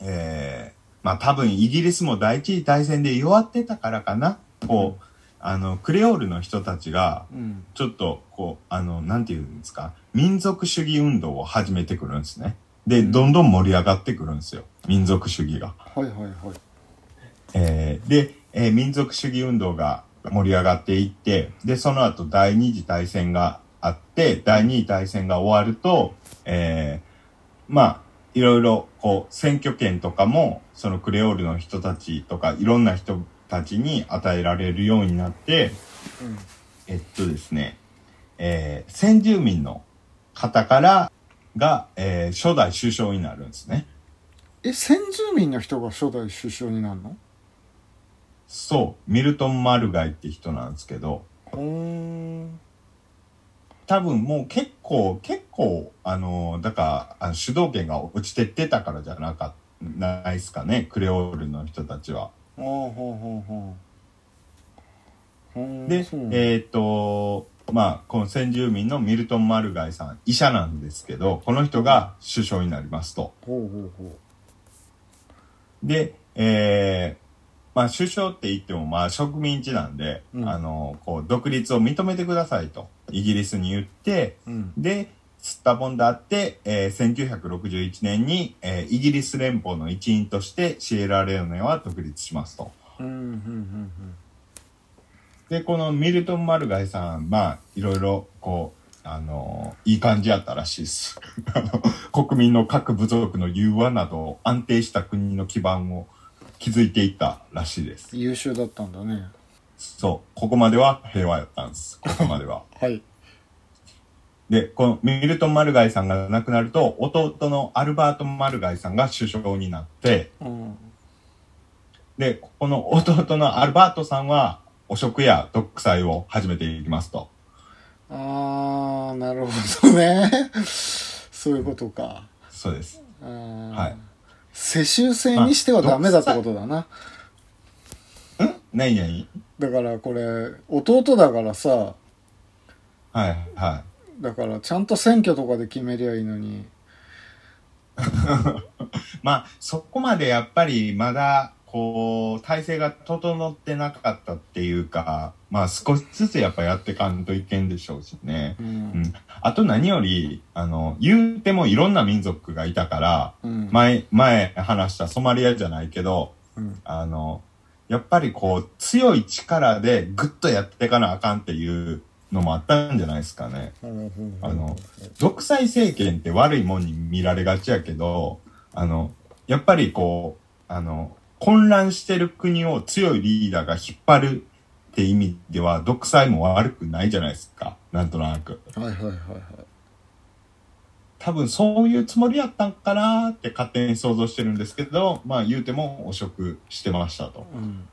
えーまあ多分イギリスも第一次大戦で弱ってたからかな、こう、あの、クレオールの人たちが、うんちょっと、こう、あの、なんていうんですか、民族主義運動を始めてくるんですね。で、うんどんどん盛り上がってくるんですよ。民族主義が。はいはいはいえーで、えー民族主義運動が盛り上がっていって、で、その後第二次大戦があって、第二次大戦が終わると、えーまあ、いろいろ、こう、選挙権とかも、そのクレオールの人たちとか、いろんな人たちに与えられるようになって、うん。えっとですね、えー先住民の方からが、えー初代首相になるんですね。え先住民の人が初代首相になるの？そう、ミルトン・マルガイって人なんですけど、多分もう結構、結構、あの、だから、あの主導権が落ちてってたからじゃなか、ないですかね、クレオールの人たちは。ほうほうほうほーでえっ、と、まあ、この先住民のミルトン・マルガイさん、医者なんですけど、この人が首相になりますと。ほうほうほで、えーまあ、首相って言っても、まあ、植民地なんで、うん。あの、こう、独立を認めてくださいと、イギリスに言って、ううんで、吸ったもんだって、えー1961年に、えーイギリス連邦の一員としてシエラレオネは独立しますと。うんうんうんで、このミルトン・マルガイさん、まあ、いろいろ、こう、あのいい感じやったらしいです。国民の各部族の融和など安定した国の基盤を築いていったらしいです。優秀だったんだねそう。ここまでは平和やったんです。ここまでは。はいで、このミルトン・マルガイさんが亡くなると、弟のアルバート・マルガイさんが首相になって、うんで、この弟のアルバートさんは、汚職や独裁を始めていきますと。ああなるほどね そういうことかそうです。はい世襲制にしてはダメだってことだな何？々だからこれ弟だからさはい、はだからちゃんと選挙とかで決めりゃいいのにい。まあ、そこまでやっぱりまだ、こう、体制が整ってなかったっていうか、まあ少しずつやっぱやってかんといけんでしょうしね。ううんん。あと何より、あの、言うてもいろんな民族がいたから、うん前、前話したソマリアじゃないけど、うんあの、やっぱりこう、強い力でぐっとやっていかなあかんっていうのもあったんじゃないですかね。あの独裁政権って悪いもんに見られがちやけど、あの、やっぱりこう、あの、混乱してる国を強いリーダーが引っ張るって意味では、独裁も悪くないじゃないですか。なんとなく。はいはいはいはい多分そういうつもりやったんかなって勝手に想像してるんですけど、まあ言うても汚職してましたと。うん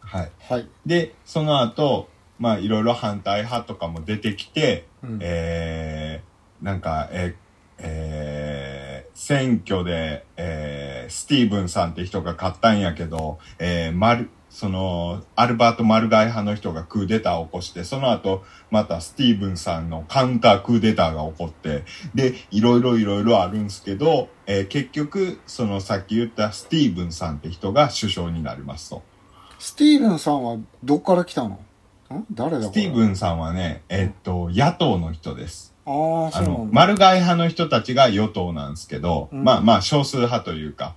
はい。はいで、その後、まあいろいろ反対派とかも出てきて、うんえー、なんか、ええー選挙で、えースティーブンさんって人が勝ったんやけど、えー、マル、その、アルバート・マルガイ派の人がクーデターを起こして、その後、またスティーブンさんのカウンタークーデターが起こって、で、いろいろいろいろあるんですけど、えー結局、そのさっき言ったスティーブンさんって人が首相になりますと。スティーブンさんはどっから来たの？ん？誰だこれ？スティーブンさんはね、えっと、野党の人です。ああ、あの、そうなんだ。マルガイ派の人たちが与党なんですけど、うんまあまあ少数派というか、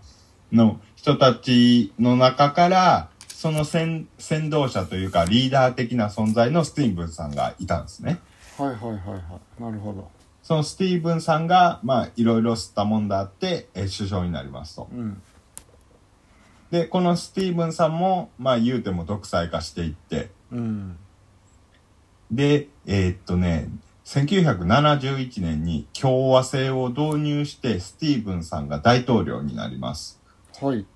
の人たちの中から、その先先導者というかリーダー的な存在のスティーブンさんがいたんですね。はいはいはいはい。なるほど。そのスティーブンさんが、まあいろいろ吸ったもんだって、えー首相になりますと。うん。で、このスティーブンさんも、まあ言うても独裁化していって、うん。で、えーっとね、1971年に共和制を導入してスティーブンさんが大統領になります。はい。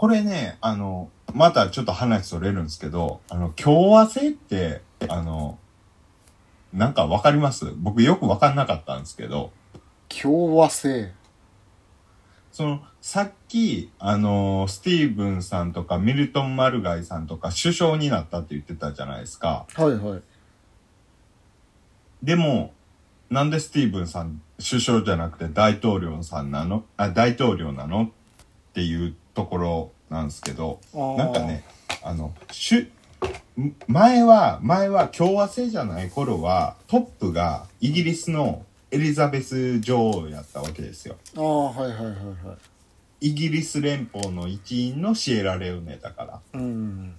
これね、あの、またちょっと話それるんですけど、あの、共和制って、あの、なんかわかります？僕よくわかんなかったんですけど、共和制。その、さっき、あの、スティーブンさんとかミルトン・マルガイさんとか首相になったって言ってたじゃないですか。はいはい。でも、なんでスティーブンさん首相じゃなくて大統領さんなの？あ、大統領なの？っていうところなんですけど、なんかね、あの、しゅ、ん前は、前は共和制じゃない頃は、トップがイギリスのエリザベス女王やったわけですよ。ああ、はいはいはいはい。イギリス連邦の一員のシエラレオネだから。うん。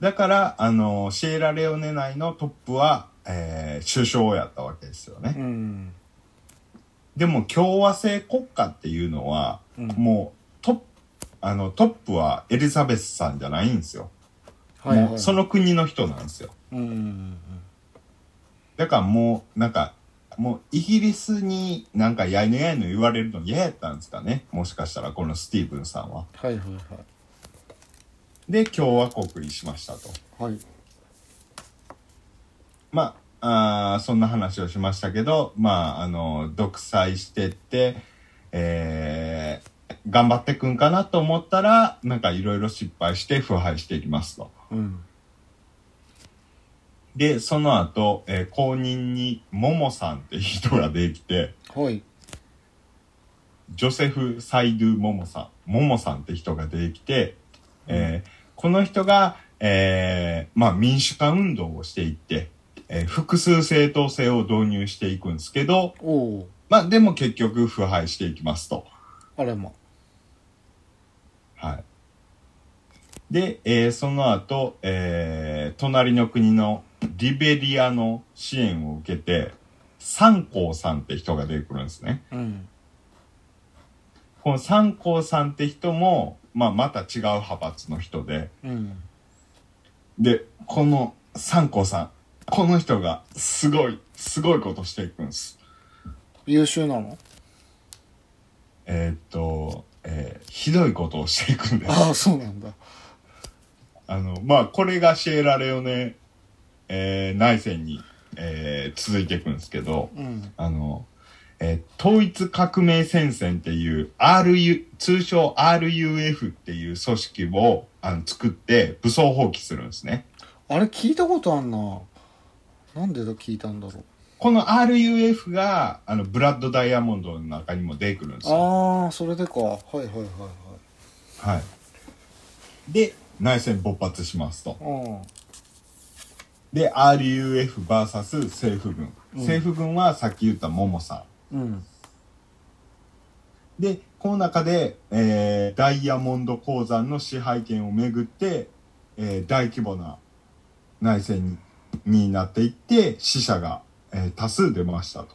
だから、あの、シエラレオネ内のトップは、えー首相やったわけですよね。うん。でも共和制国家っていうのは、うんもうあの、トップはエリザベスさんじゃないんですよ。はいはい。もうその国の人なんですよ。うん。だからもう、なんか、もうイギリスになんかやいのやいの言われるの嫌やったんですかね。もしかしたらこのスティーブンさんは。はいはいはい。で、共和国にしましたと。はい。まあ、あーそんな話をしましたけど、まあ、あの、独裁してって、えー、頑張ってくんかなと思ったら、なんかいろいろ失敗して腐敗していきますと。うん。で、その後、えー後任にモモさんって人ができて、はい。ジョセフ・サイドゥ・モモさん、モモさんって人ができて、えーこの人が、えーまあ民主化運動をしていって、えー複数政党制を導入していくんですけど。まあでも結局腐敗していきますと。あれま。はい。で、えーその後、えー隣の国のリベリアの支援を受けて、三光さんって人が出てくるんですね。うん。この三光さんって人も、まあまた違う派閥の人で、うん。で、この三光さん、この人がすごい、すごいことしていくんです。優秀なの？えーっと、えーひどいことをしていくんです。ああ、そうなんだ。あの、まあ、これがシエラレオネ、えー内戦に、えー続いていくんですけど、うん。あの、えー統一革命戦線っていう RU、通称 RUF っていう組織をあの作って武装蜂起するんですね。あれ聞いたことあんな。なんでだ聞いたんだろこの RUF が、あの、ブラッドダイヤモンドの中にも出てくるんですう。よ。ああ、それでか。はいはいはいはい。はい。で、内戦勃発しますと。うん。で、RUFVS 政府軍。うん政府軍はさっき言ったモモさん。うん。で、この中で、えーダイヤモンド鉱山の支配権をめぐって、えー大規模な内戦にになっていって、死者が、えー多数出ましたと。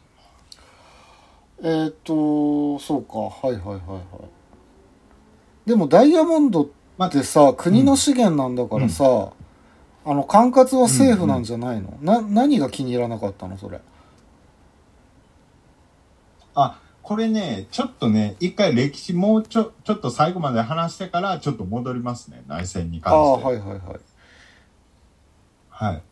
えーっと、そうか。はいはいはいはい。でもダイヤモンドってさ、国の資源なんだからさ、あの、管轄は政府なんじゃないの、な、何が気に入らなかったの？それ。あ、これね、ちょっとね、一回歴史もうちょ、ちょっと最後まで話してから、ちょっと戻りますね、内戦にああ、関して。はいはいはい。はい。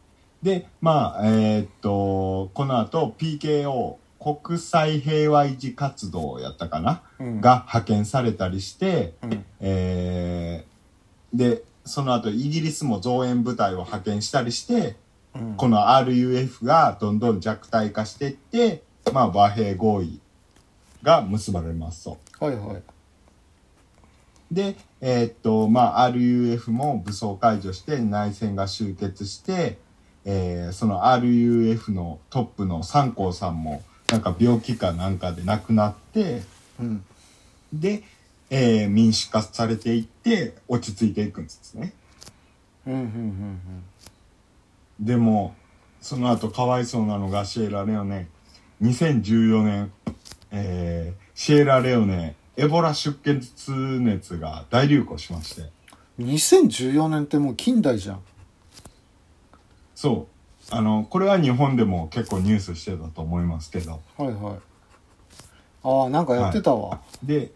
で、まあ、えーっと、この後、PKO、国際平和維持活動やったかな、うん。が派遣されたりして、うん。えーで、その後、イギリスも増援部隊を派遣したりして、うん。この RUF がどんどん弱体化していって、まあ、和平合意が結ばれますと。はいはい。で、えーっと、まあ、RUF も武装解除して内戦が終結して、えーその RUF のトップの三光さんも、なんか病気かなんかで亡くなって、うんで、えー民主化されていって、落ち着いていくんですね。うんうんうんでも、その後かわいそうなのがシエラレオネ。2014年、えーシエラレオネ、エボラ出血熱が大流行しまして。うん2014年ってもう近代じゃんそう。あの、これは日本でも結構ニュースしてたと思いますけど。はいはいああなんかやってたわ、で、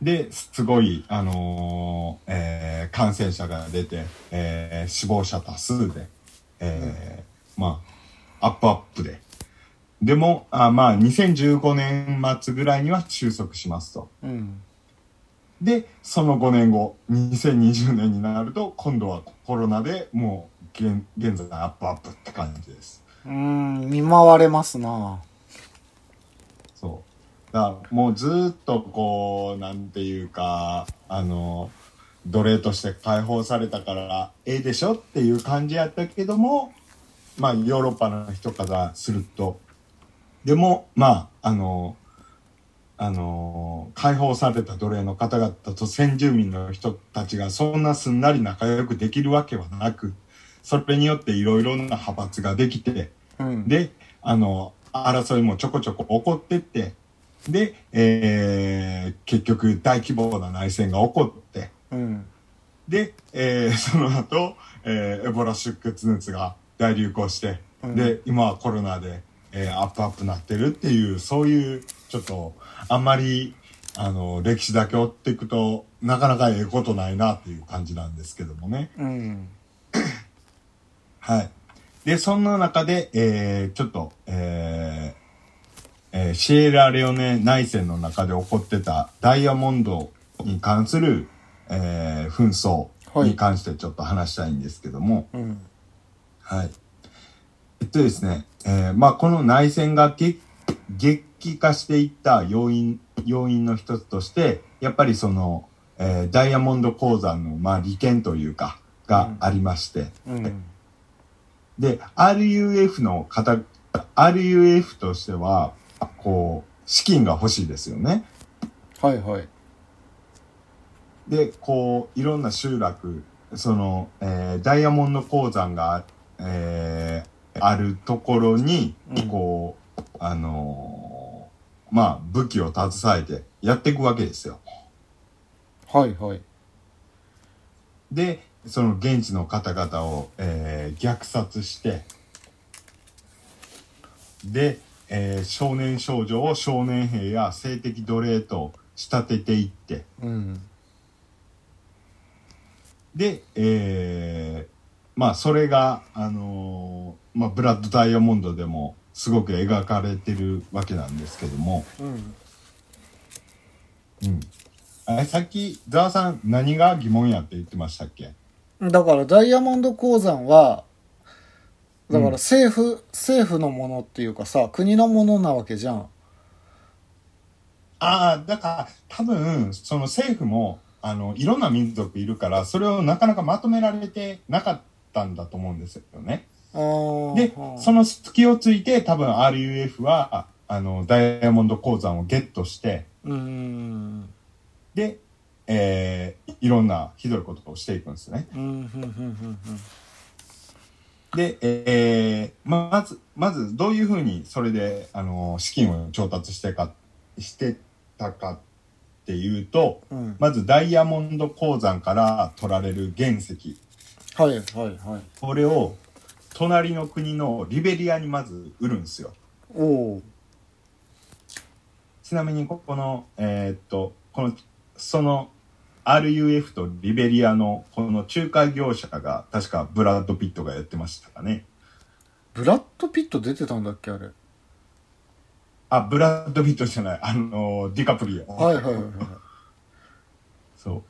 で、すごい、あのーえー感染者が出て、えー死亡者多数で、えーまあ、アップアップで。でも、あまあ、2015年末ぐらいには収束しますと。うんで、その5年後、2020年になると、今度はコロナでもう、現現在アップアップって感じです。うーん見舞われますなそう。だからもうずーっとこう、なんていうか、あの、奴隷として解放されたから、ええでしょっていう感じやったけども、まあ、ヨーロッパの人からすると、でも、まあ、あの、あの、解放された奴隷の方々と先住民の人たちがそんなすんなり仲良くできるわけはなく、それによっていろいろな派閥ができて、うん。で、あの、争いもちょこちょこ起こってって、で、えー結局大規模な内戦が起こって、うん。で、えー その後、えーエボラ出血熱が大流行して、うん。で、今はコロナで、えーアップアップなってるっていう、そういう、ちょっと、あんまり、あの、歴史だけ追っていくと、なかなかええことないなっていう感じなんですけどもね。うんはい。で、そんな中で、えー、ちょっと、えーえーシエラレオネ内戦の中で起こってたダイヤモンドに関する、えー紛争に関してちょっと話したいんですけども、うんはい。えっとですね、えーまあ、この内戦が激激化していった要因、要因の一つとして、やっぱりその、えーダイヤモンド鉱山の、まあ、利権というか、がありまして、うん。で、RUF の方、RUF としては、こう、資金が欲しいですよね。はいはい。で、こう、いろんな集落、その、えーダイヤモンド鉱山が、えーあるところにうん、こう、あのーまあ、武器を携えてやっていくわけですよ。はいはいで、その現地の方々を、えー虐殺して、で、えー少年少女を少年兵や性的奴隷と仕立てていって、うんで、えーまあ、それが、あのーまあ、ブラッド・ダイヤモンドでもすごく描かれてるわけなんですけども、うんうん。さっき、ザワさん、何が疑問やって言ってましたっけ？だからダイヤモンド鉱山はだからうん政府、政府のものっていうかさ国のものなわけじゃんああ、だから、多分、その政府も、あの、いろんな民族いるから、それをなかなかまとめられてなかったんだと思うんですよね。では、あその隙をついて、多分 RUF は、あの、ダイヤモンド鉱山をゲットして、で、えーいろんなひどいことをしていくんですね。で、えーままず、まず、どういうふうにそれで、あの、資金を調達してか、してたかっていうと、うん。まずダイヤモンド鉱山から取られる原石。はいはいはい。これを、隣の国のリベリアにまず売るんですよ。ちなみに、ここの、えーっと、この、その、RUF とリベリアのこの仲介業者が確かブラッド・ピットがやってましたかね。ブラッド・ピット出てたんだっけあれあ、ブラッド・ピットじゃない、あの、ディカプリオ。はいはいはいはい そ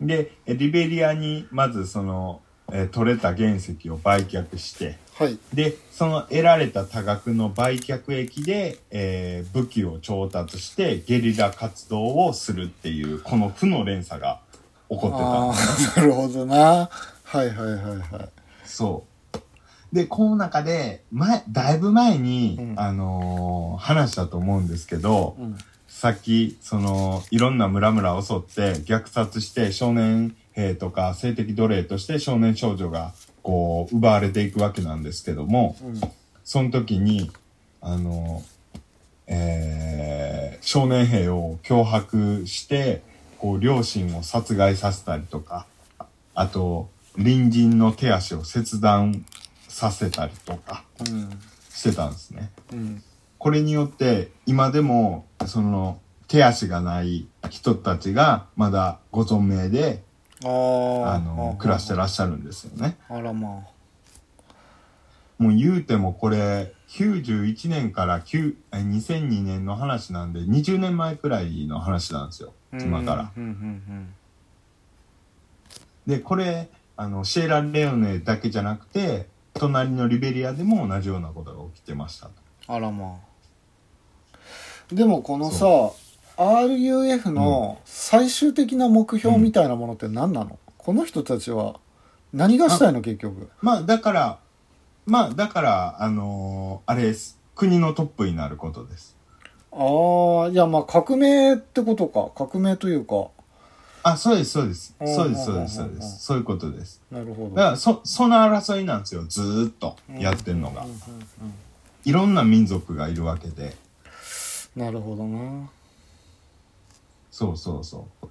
う。で、えリベリアにまずその、えー取れた原石を売却して、はい。で、その得られた多額の売却益で、えー武器を調達してゲリラ活動をするっていう、この負の連鎖が起こってた。なるほどな。はいはいはいはい。そう。で、この中で、前、だいぶ前に、うん。あのー話したと思うんですけど、うん。さっき、その、いろんな村々を襲って虐殺して少年兵とか性的奴隷として少年少女がこう奪われていくわけなんですけども、うん。その時に、あの、えー少年兵を脅迫して、こう、両親を殺害させたりとか、あと、隣人の手足を切断させたりとかうんしてたんですね。うん。これによって、今でも、その、手足がない人たちが、まだご存命で、あああの、暮らしてらっしゃるんですよね。あらまもう言うてもこれ、91年から9え2002年の話なんで、20年前くらいの話なんですよ。あ今から。で、これ、あの、シエラレオネだけじゃなくて、隣のリベリアでも同じようなことが起きてましたあらまあ。でもこのさ RUF の最終的な目標みたいなものって何なの、この人たちは何がしたいの？結局まあ、だから、まあ、だから、あのーあれです。国のトップになることです。ああいやまあ革命ってことか革命というかあ、そうです、そうです。うんそうです、そうです、そううんうんうんです。そういうことです。なるほどだから、そ、その争いなんですよ。ずーっとやってるのがうん。うんうんいろんな民族がいるわけで。なるほどなそうそうそう。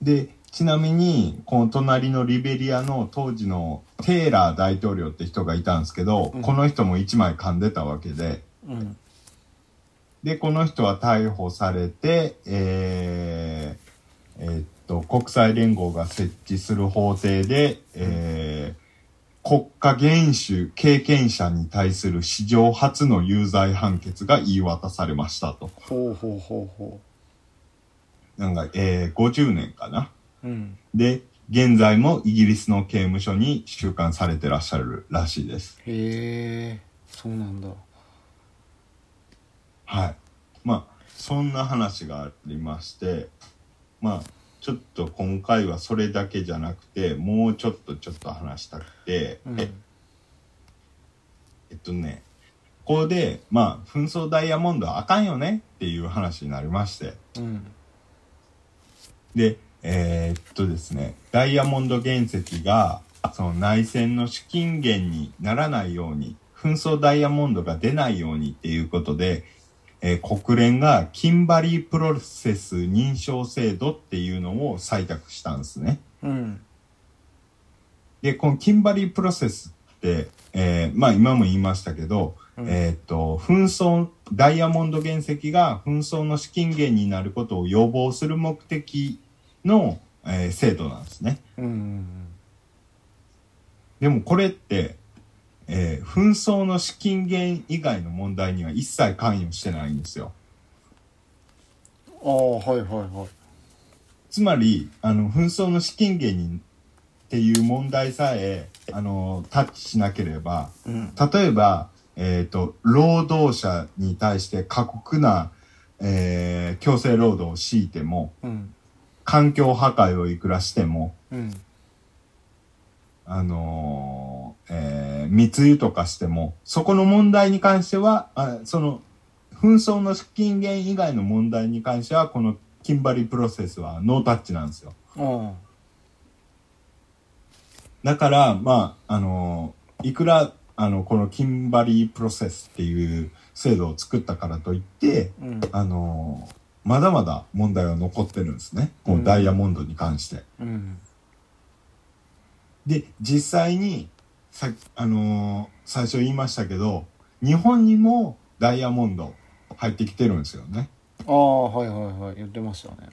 で、ちなみに、この隣のリベリアの当時のテイラー大統領って人がいたんですけど、うんこの人も一枚噛んでたわけで、うんで、この人は逮捕されて、えー、えーっと、国際連合が設置する法廷で、えー国家元首経験者に対する史上初の有罪判決が言い渡されましたと。ほうほうほうほなんか、えー、50年かな。ううんで、現在もイギリスの刑務所に収監されてらっしゃるらしいです。へえそうなんだはい。まあ、そんな話がありまして、まあ、ちょっと今回はそれだけじゃなくて、もうちょっとちょっと話したくて、うんええっとね、ここで、まあ、紛争ダイヤモンドはあかんよねっていう話になりまして、うんで、えーっとですね、ダイヤモンド原石が、その内戦の資金源にならないように、紛争ダイヤモンドが出ないようにっていうことで、えー国連がキンバリープロセス認証制度っていうのを採択したんですね。うんで、このキンバリープロセスって、えーまあ今も言いましたけど、うんえーっと、紛争、ダイヤモンド原石が紛争の資金源になることを予防する目的の、えー制度なんですね。うんうんでもこれって、えー紛争の資金源以外の問題には一切関与してないんですよ。ああはいはいはいつまり、あの、紛争の資金源にっていう問題さえ、あの、タッチしなければ、うん例えば、えっ、と、労働者に対して過酷な、えー強制労働を強いても、うん。環境破壊をいくらしても、うん。あのーえー密輸とかしても、そこの問題に関しては、あその、紛争の資金源以外の問題に関しては、このキンバリープロセスはノータッチなんですよ。あだから、まあ、あのーいくら、あの、このキンバリープロセスっていう制度を作ったからといって、あうんあのーまだまだ問題は残ってるんですね。このダイヤモンドに関して。うんで、実際に、さあのー最初言いましたけど、日本にもダイヤモンド入ってきてるんですよね。ああはいはいはい言ってましたね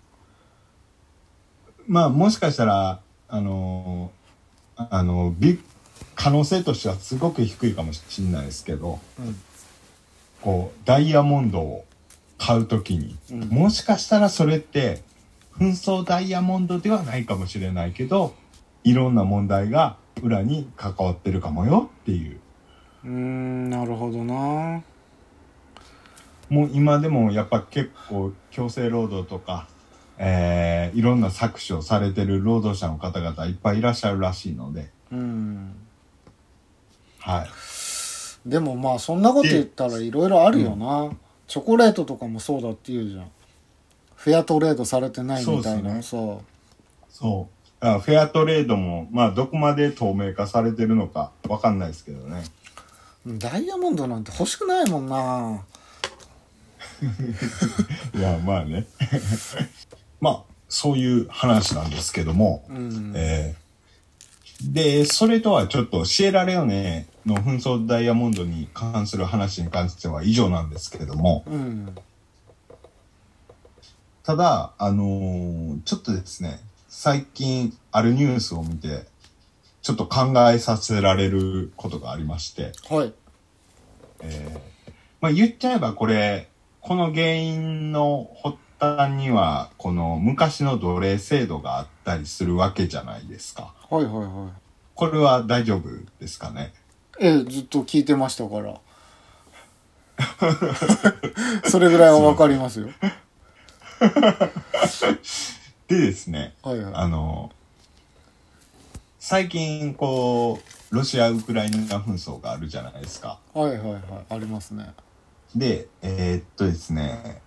まあ、もしかしたら、あのーあのビ可能性としてはすごく低いかもしれないですけど、うん。こう、ダイヤモンドを買うときに、うん。もしかしたらそれって、紛争ダイヤモンドではないかもしれないけど、いろんな問題が裏に関わってるかもよっていう。うーんなるほどな。もう今でもやっぱ結構強制労働とか、えーいろんな搾取をされてる労働者の方々いっぱいいらっしゃるらしいので、うんはい。でもまあそんなこと言ったらいろいろあるよな、チョコレートとかもそうだって言うじゃん。フェアトレードされてないみたいな。のさ、そう。あフェアトレードも、まあどこまで透明化されてるのかわかんないですけどね。ダイヤモンドなんて欲しくないもんな。いや、まあね。まあ、そういう話なんですけども、うん、えーで、それとはちょっとシエラレオネの紛争ダイヤモンドに関する話に関しては以上なんですけれども、うんただ、あのーちょっとですね、最近あるニュースを見て、ちょっと考えさせられることがありまして、はい。えーまあ言っちゃえばこれ、この原因の発端には、この昔の奴隷制度があったりするわけじゃないですか。はいはいはい。これは大丈夫ですかね？ええずっと聞いてましたから。それぐらいはわかりますよ。でですね、はいはい。あの、最近こう、ロシア・ウクライナ紛争があるじゃないですか。はいはいはい。ありますね。で、えーっとですね、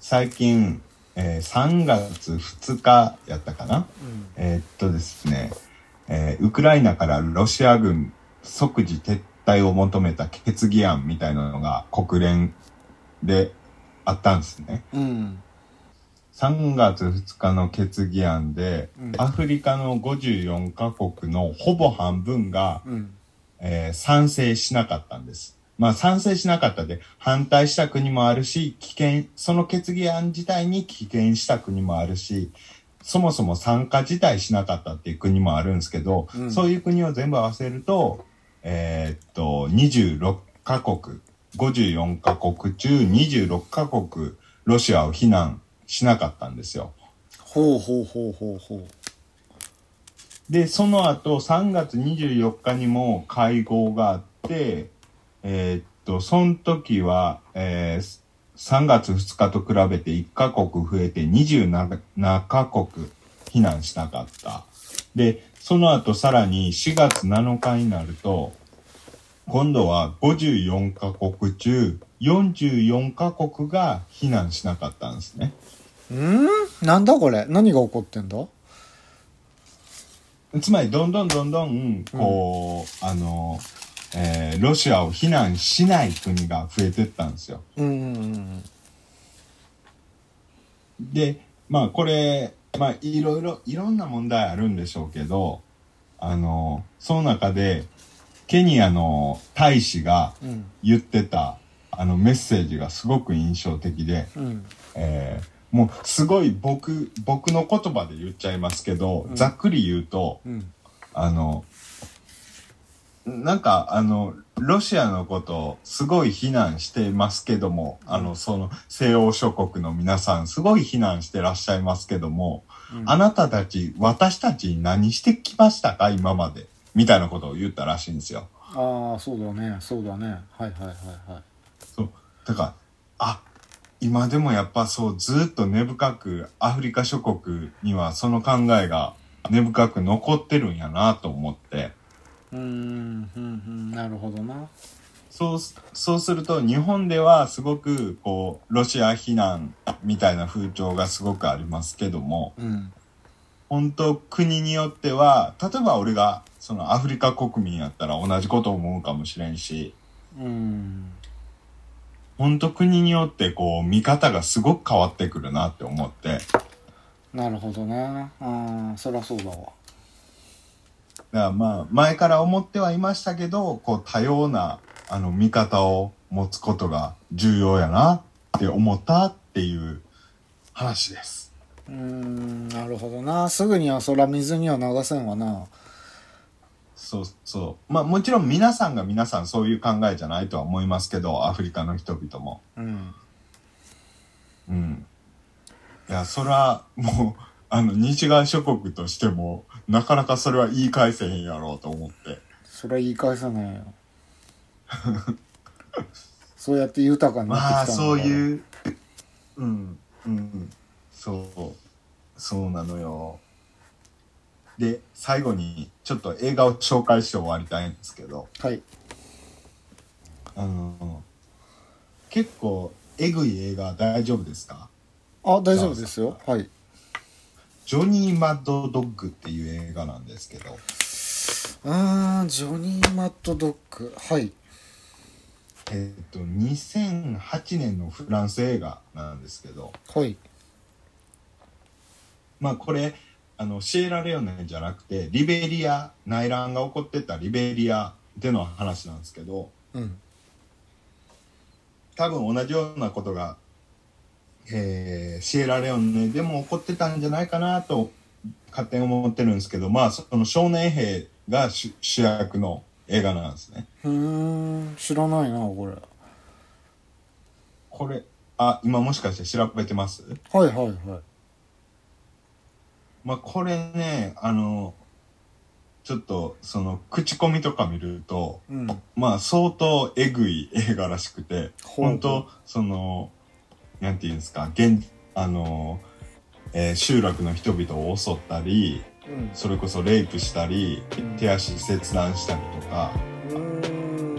最近、えー3月2日やったかな、うん。えーっとですね、えーウクライナからロシア軍即時撤退を求めた決議案みたいなのが国連であったんですね。うん。3月2日の決議案で、うん。アフリカの54カ国のほぼ半分が、うん。えー賛成しなかったんです。まあ賛成しなかったで反対した国もあるし、棄権、その決議案自体に棄権した国もあるし、そもそも参加自体しなかったっていう国もあるんですけど、うんそういう国を全部合わせると、えーっと、26カ国、54カ国中26カ国、ロシアを非難しなかったんですよ。ほうほうほうほうほで、その後、3月24日にも会合があって、えーっと、その時は、えー3月2日と比べて1カ国増えて27カ国避難しなかった。で、その後さらに4月7日になると、今度は54カ国中44カ国が避難しなかったんですね。ううん？なんだこれ？何が起こってんだ？つまりどんどんどんどんこう、あの、えーロシアを非難しない国が増えてったんですよ。うんうんうんでまあこれまあいろいろいろんな問題あるんでしょうけどあのその中でケニアの大使がうん言ってたあのメッセージがすごく印象的で、うん。えーもうすごい僕僕の言葉で言っちゃいますけど、うん。ざっくり言うとうん。あの、なんか、あの、ロシアのことをすごい非難してますけども、あの、その西欧諸国の皆さんすごい非難してらっしゃいますけども、うん。あなたたち、私たちに何してきましたか？今まで。みたいなことを言ったらしいんですよ。ああそうだね。そうだね。はいはいはいはい。そう。だから、あ、今でもやっぱそう、ずっと根深くアフリカ諸国にはその考えが根深く残ってるんやなと思って、うんうんうんなるほどなそうす、そうすると日本ではすごくこう、ロシア非難みたいな風潮がすごくありますけども、うん本当国によっては、例えば俺がそのアフリカ国民やったら同じこと思うかもしれんし、うん本当国によってこう、見方がすごく変わってくるなって思って、なるほどねああそりゃそうだわだからまあ、前から思ってはいましたけど、こう、多様な、あの、見方を持つことが重要やなって思ったっていう話です。うーんなるほどなすぐにはそりゃ水には流せんわなそうそう。まあもちろん皆さんが皆さんそういう考えじゃないとは思いますけど、アフリカの人々も。うんうん。いや、それはもう、あの、西側諸国としても、なかなかそれは言い返せへんやろうと思って。そりゃ言い返さないよ。そうやって豊かになまあってきたんだそういううんうん。そうそうなのよ。で最後にちょっと映画を紹介して終わりたいんですけど。はい。あの結構えぐい映画大丈夫ですか？あ大丈夫ですよ。はいジョニー・マッド・ドッグっていう映画なんですけど。あージョニー・マットドッグ。はい。えっと2008年のフランス映画なんですけど。はい。まあこれあのシエラレオネじゃなくてリベリア内乱が起こってたリベリアでの話なんですけど。うん。多分同じようなことが、えーシエラレオネでも起こってたんじゃないかなと勝手に思ってるんですけどまあその少年兵が主主役の映画なんですね。うーん知らないなこれ。これあ今もしかして調べてます？はいはいはい。まあこれねあのちょっとその口コミとか見るとうん。まあ相当えぐい映画らしくてほう。本当そのなんていうんですか現あの、えー集落の人々を襲ったりうん。それこそレイプしたりうん。手足切断したりとか。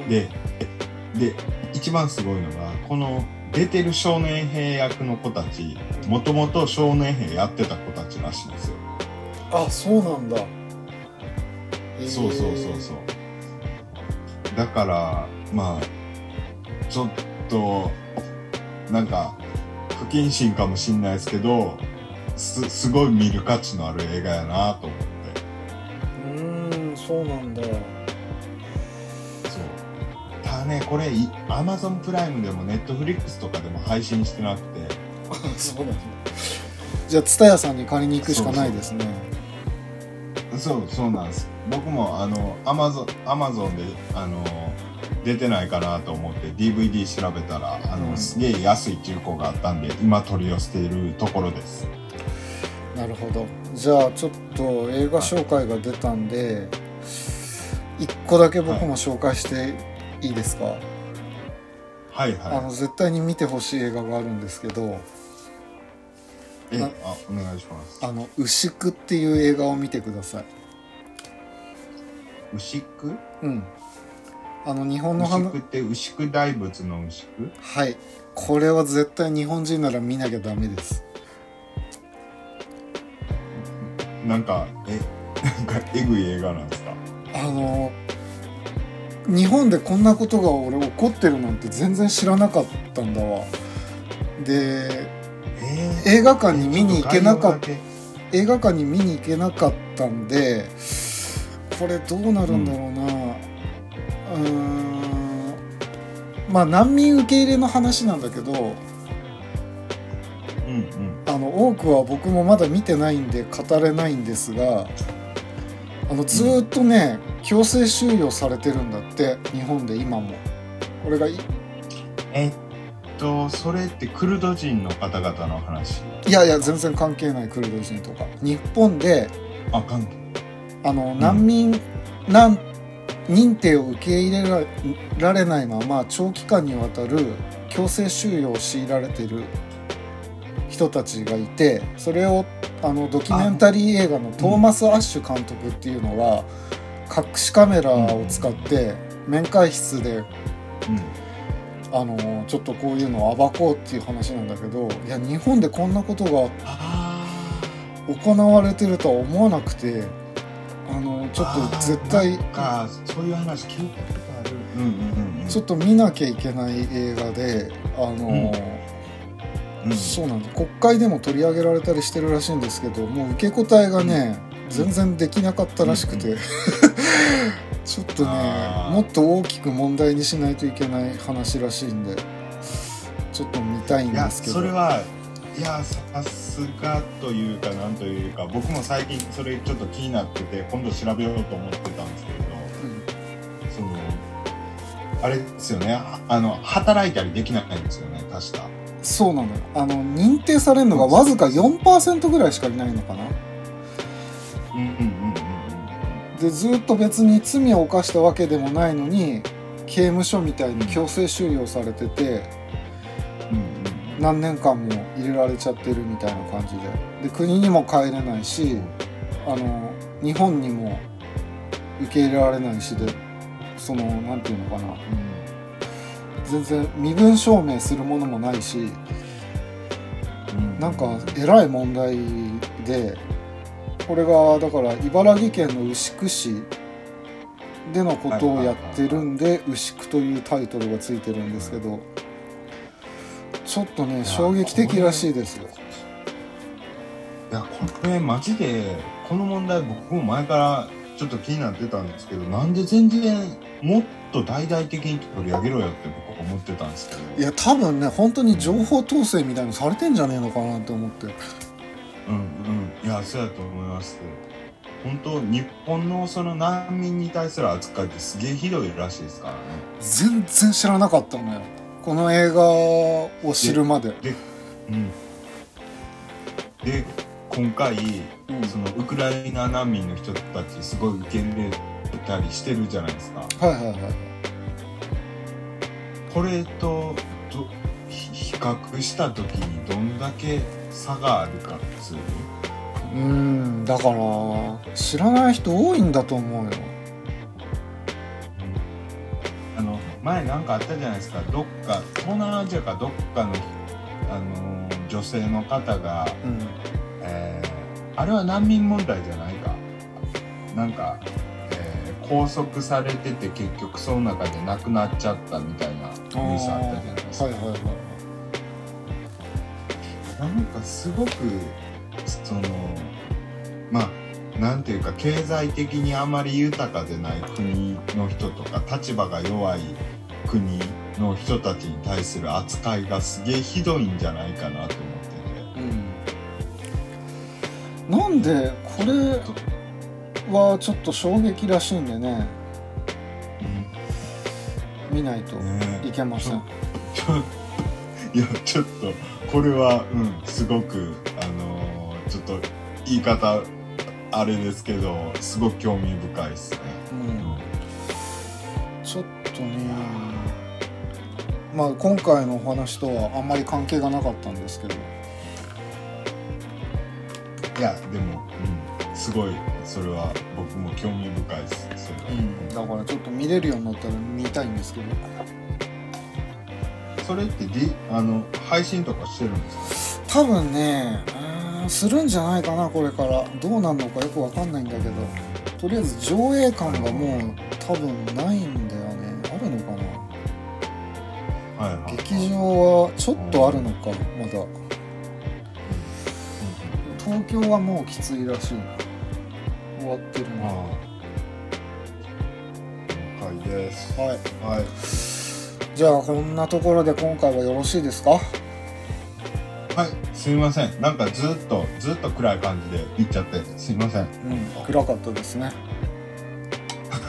でで一番すごいのがこの出てる少年兵役の子たちもともと少年兵やってた子たちらしいんですよ。あそうなんだ、えー。そうそうそうそう。だからまあちょっとなんか不謹慎かもしんないですけどすすごい見る価値のある映画やなと思って。うーんそうなんだ。そう。ただねこれアマゾンプライムでもネットフリックスとかでも配信してなくて。そうなんだ。じゃあ蔦屋さんに借りに行くしかないですね。そうそうなんです。僕もあのアマゾンアマゾンであの出てないかなと思って DVD 調べたらあの、うんすげえ安い中古があったんで今取り寄せているところです。なるほど。じゃあちょっと映画紹介が出たんで一個だけ僕も紹介していいですか、はい。あはの絶対に見てほしい映画があるんですけど。いえなあお願いします。あの「牛久」っていう映画を見てください。牛久？うんあの日本の牛話久って牛久大仏の牛久？はい。これは絶対日本人なら見なきゃダメです。なんかえなんかえぐい映画なんですか？あの日本でこんなことが俺起こってるなんて全然知らなかったんだわ。でえ映画館に見に行けなかったた映画館に見に行けなかったんでこれどうなるんだろうな。うーん。まあ難民受け入れの話なんだけどうんうん。あの多くは僕もまだ見てないんで語れないんですがあのずーっとね、強制収容されてるんだって日本で今も。これがい？えっとそれってクルド人の方々の話？いやいや全然関係ないクルド人とか。日本であ関係。あの難民、なん認定を受け入れらられないまま長期間にわたる強制収容を強いられてる人たちがいてそれをあのドキュメンタリー映画のトーマス・アッシュ監督っていうのは隠しカメラを使って面会室でうん。あのちょっとこういうのを暴こうっていう話なんだけどいや日本でこんなことがあ行われてるとは思わなくてあのちょっと絶対なんかそういう話聞いたことある。うんうんうんちょっと見なきゃいけない映画であの、うん。そうなんだ。国会でも取り上げられたりしてるらしいんですけどもう受け答えがね、全然できなかったらしくて、う ちょっとねもっと大きく問題にしないといけない話らしいんでちょっと見たいんですけど。それはいやさすがというかなんというか僕も最近それちょっと気になってて今度調べようと思ってたんですけれどうん。そのあれですよね。ああの働いたりできないんですよね確か。そうなのよ。あの認定されるのがわずか4%ぐらいしかいないのかな。うんうんうんうんでずっと別に罪を犯したわけでもないのに刑務所みたいに強制収容されててうん何年間も入れられちゃってるみたいな感じで。で国にも帰れないしあの日本にも受け入れられないしでそのなんていうのかな、全然身分証明するものもないしうん。なんかえらい問題でこれがだから茨城県の牛久市でのことをやってるんで牛久というタイトルがついてるんですけどちょっとね衝撃的らしいです。よ。いやこれマジでこの問題僕も前からちょっと気になってたんですけどなんで全然もっと大々的に取り上げろよって僕は思ってたんですけど。いや多分ね本当に情報統制みたいのされてんじゃねえのかなって思って。うんうん。いやそうやと思います本当日本のその難民に対する扱いってすげえひどいらしいですからね。全然知らなかったのよこの映画を知るまで。うん。で今回うん。そのウクライナ難民の人たちすごい受け入れたりしてるじゃないですか。はいはいはい。これと比較した時にどんだけ差があるかっつう。うんだから知らない人多いんだと思うよ前なんかあったじゃないですか。どっか東南アジアかどっかの、あのー女性の方が、うん。えーあれは難民問題じゃないか。なんか、えー拘束されてて結局その中で亡くなっちゃったみたいなニュースあったじゃないですか、はいはいはい。なんかすごくそのまあなんていうか経済的にあまり豊かでない国の人とか立場が弱い国の人たちに対する扱いがすげえひどいんじゃないかなと思ってて。うん。なんでこれはちょっと衝撃らしいんでね。見ないとね。いけません。ちょ いやちょっとこれはうんすごくあのーちょっと言い方あれですけどすごく興味深いですね。うん。ちょっとねまあ今回のお話とはあんまり関係がなかったんですけど。いやでも、うん、すごいそれは僕も興味深いですそれは、だからちょっと見れるようになったら見たいんですけど。それって D あの配信とかしてるんですか？多分ねするんじゃないかなこれから。どうなんのかよくわかんないんだけど。とりあえず上映感がもう多分ないんだよねあるのかなはいはい。劇場はちょっとあるのかまだ。東京はもうきついらしいな。終わってるなああ。了解です。はい。はい。じゃあこんなところで今回はよろしいですか？はい。すみません。なんかずっとずっと暗い感じで行っちゃってすみません。うん。暗かったですね。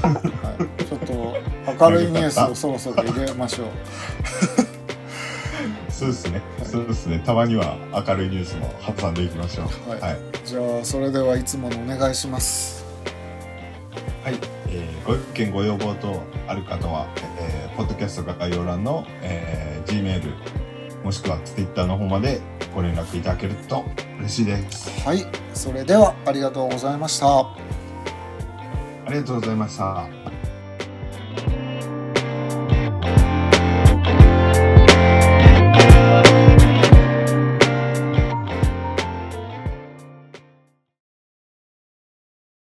はい、ちょっと明るいニュースをそろそろ入れましょうそうですね、そうですね。たまには明るいニュースも挟んでいきましょう。はい。はい、じゃあそれではいつものお願いします。はい。えーご意見ご要望等ある方は、えーポッドキャスト概要欄の、えー G メールもしくは Twitter の方までご連絡いただけると嬉しいです。はい。それではありがとうございました。ありがとうございました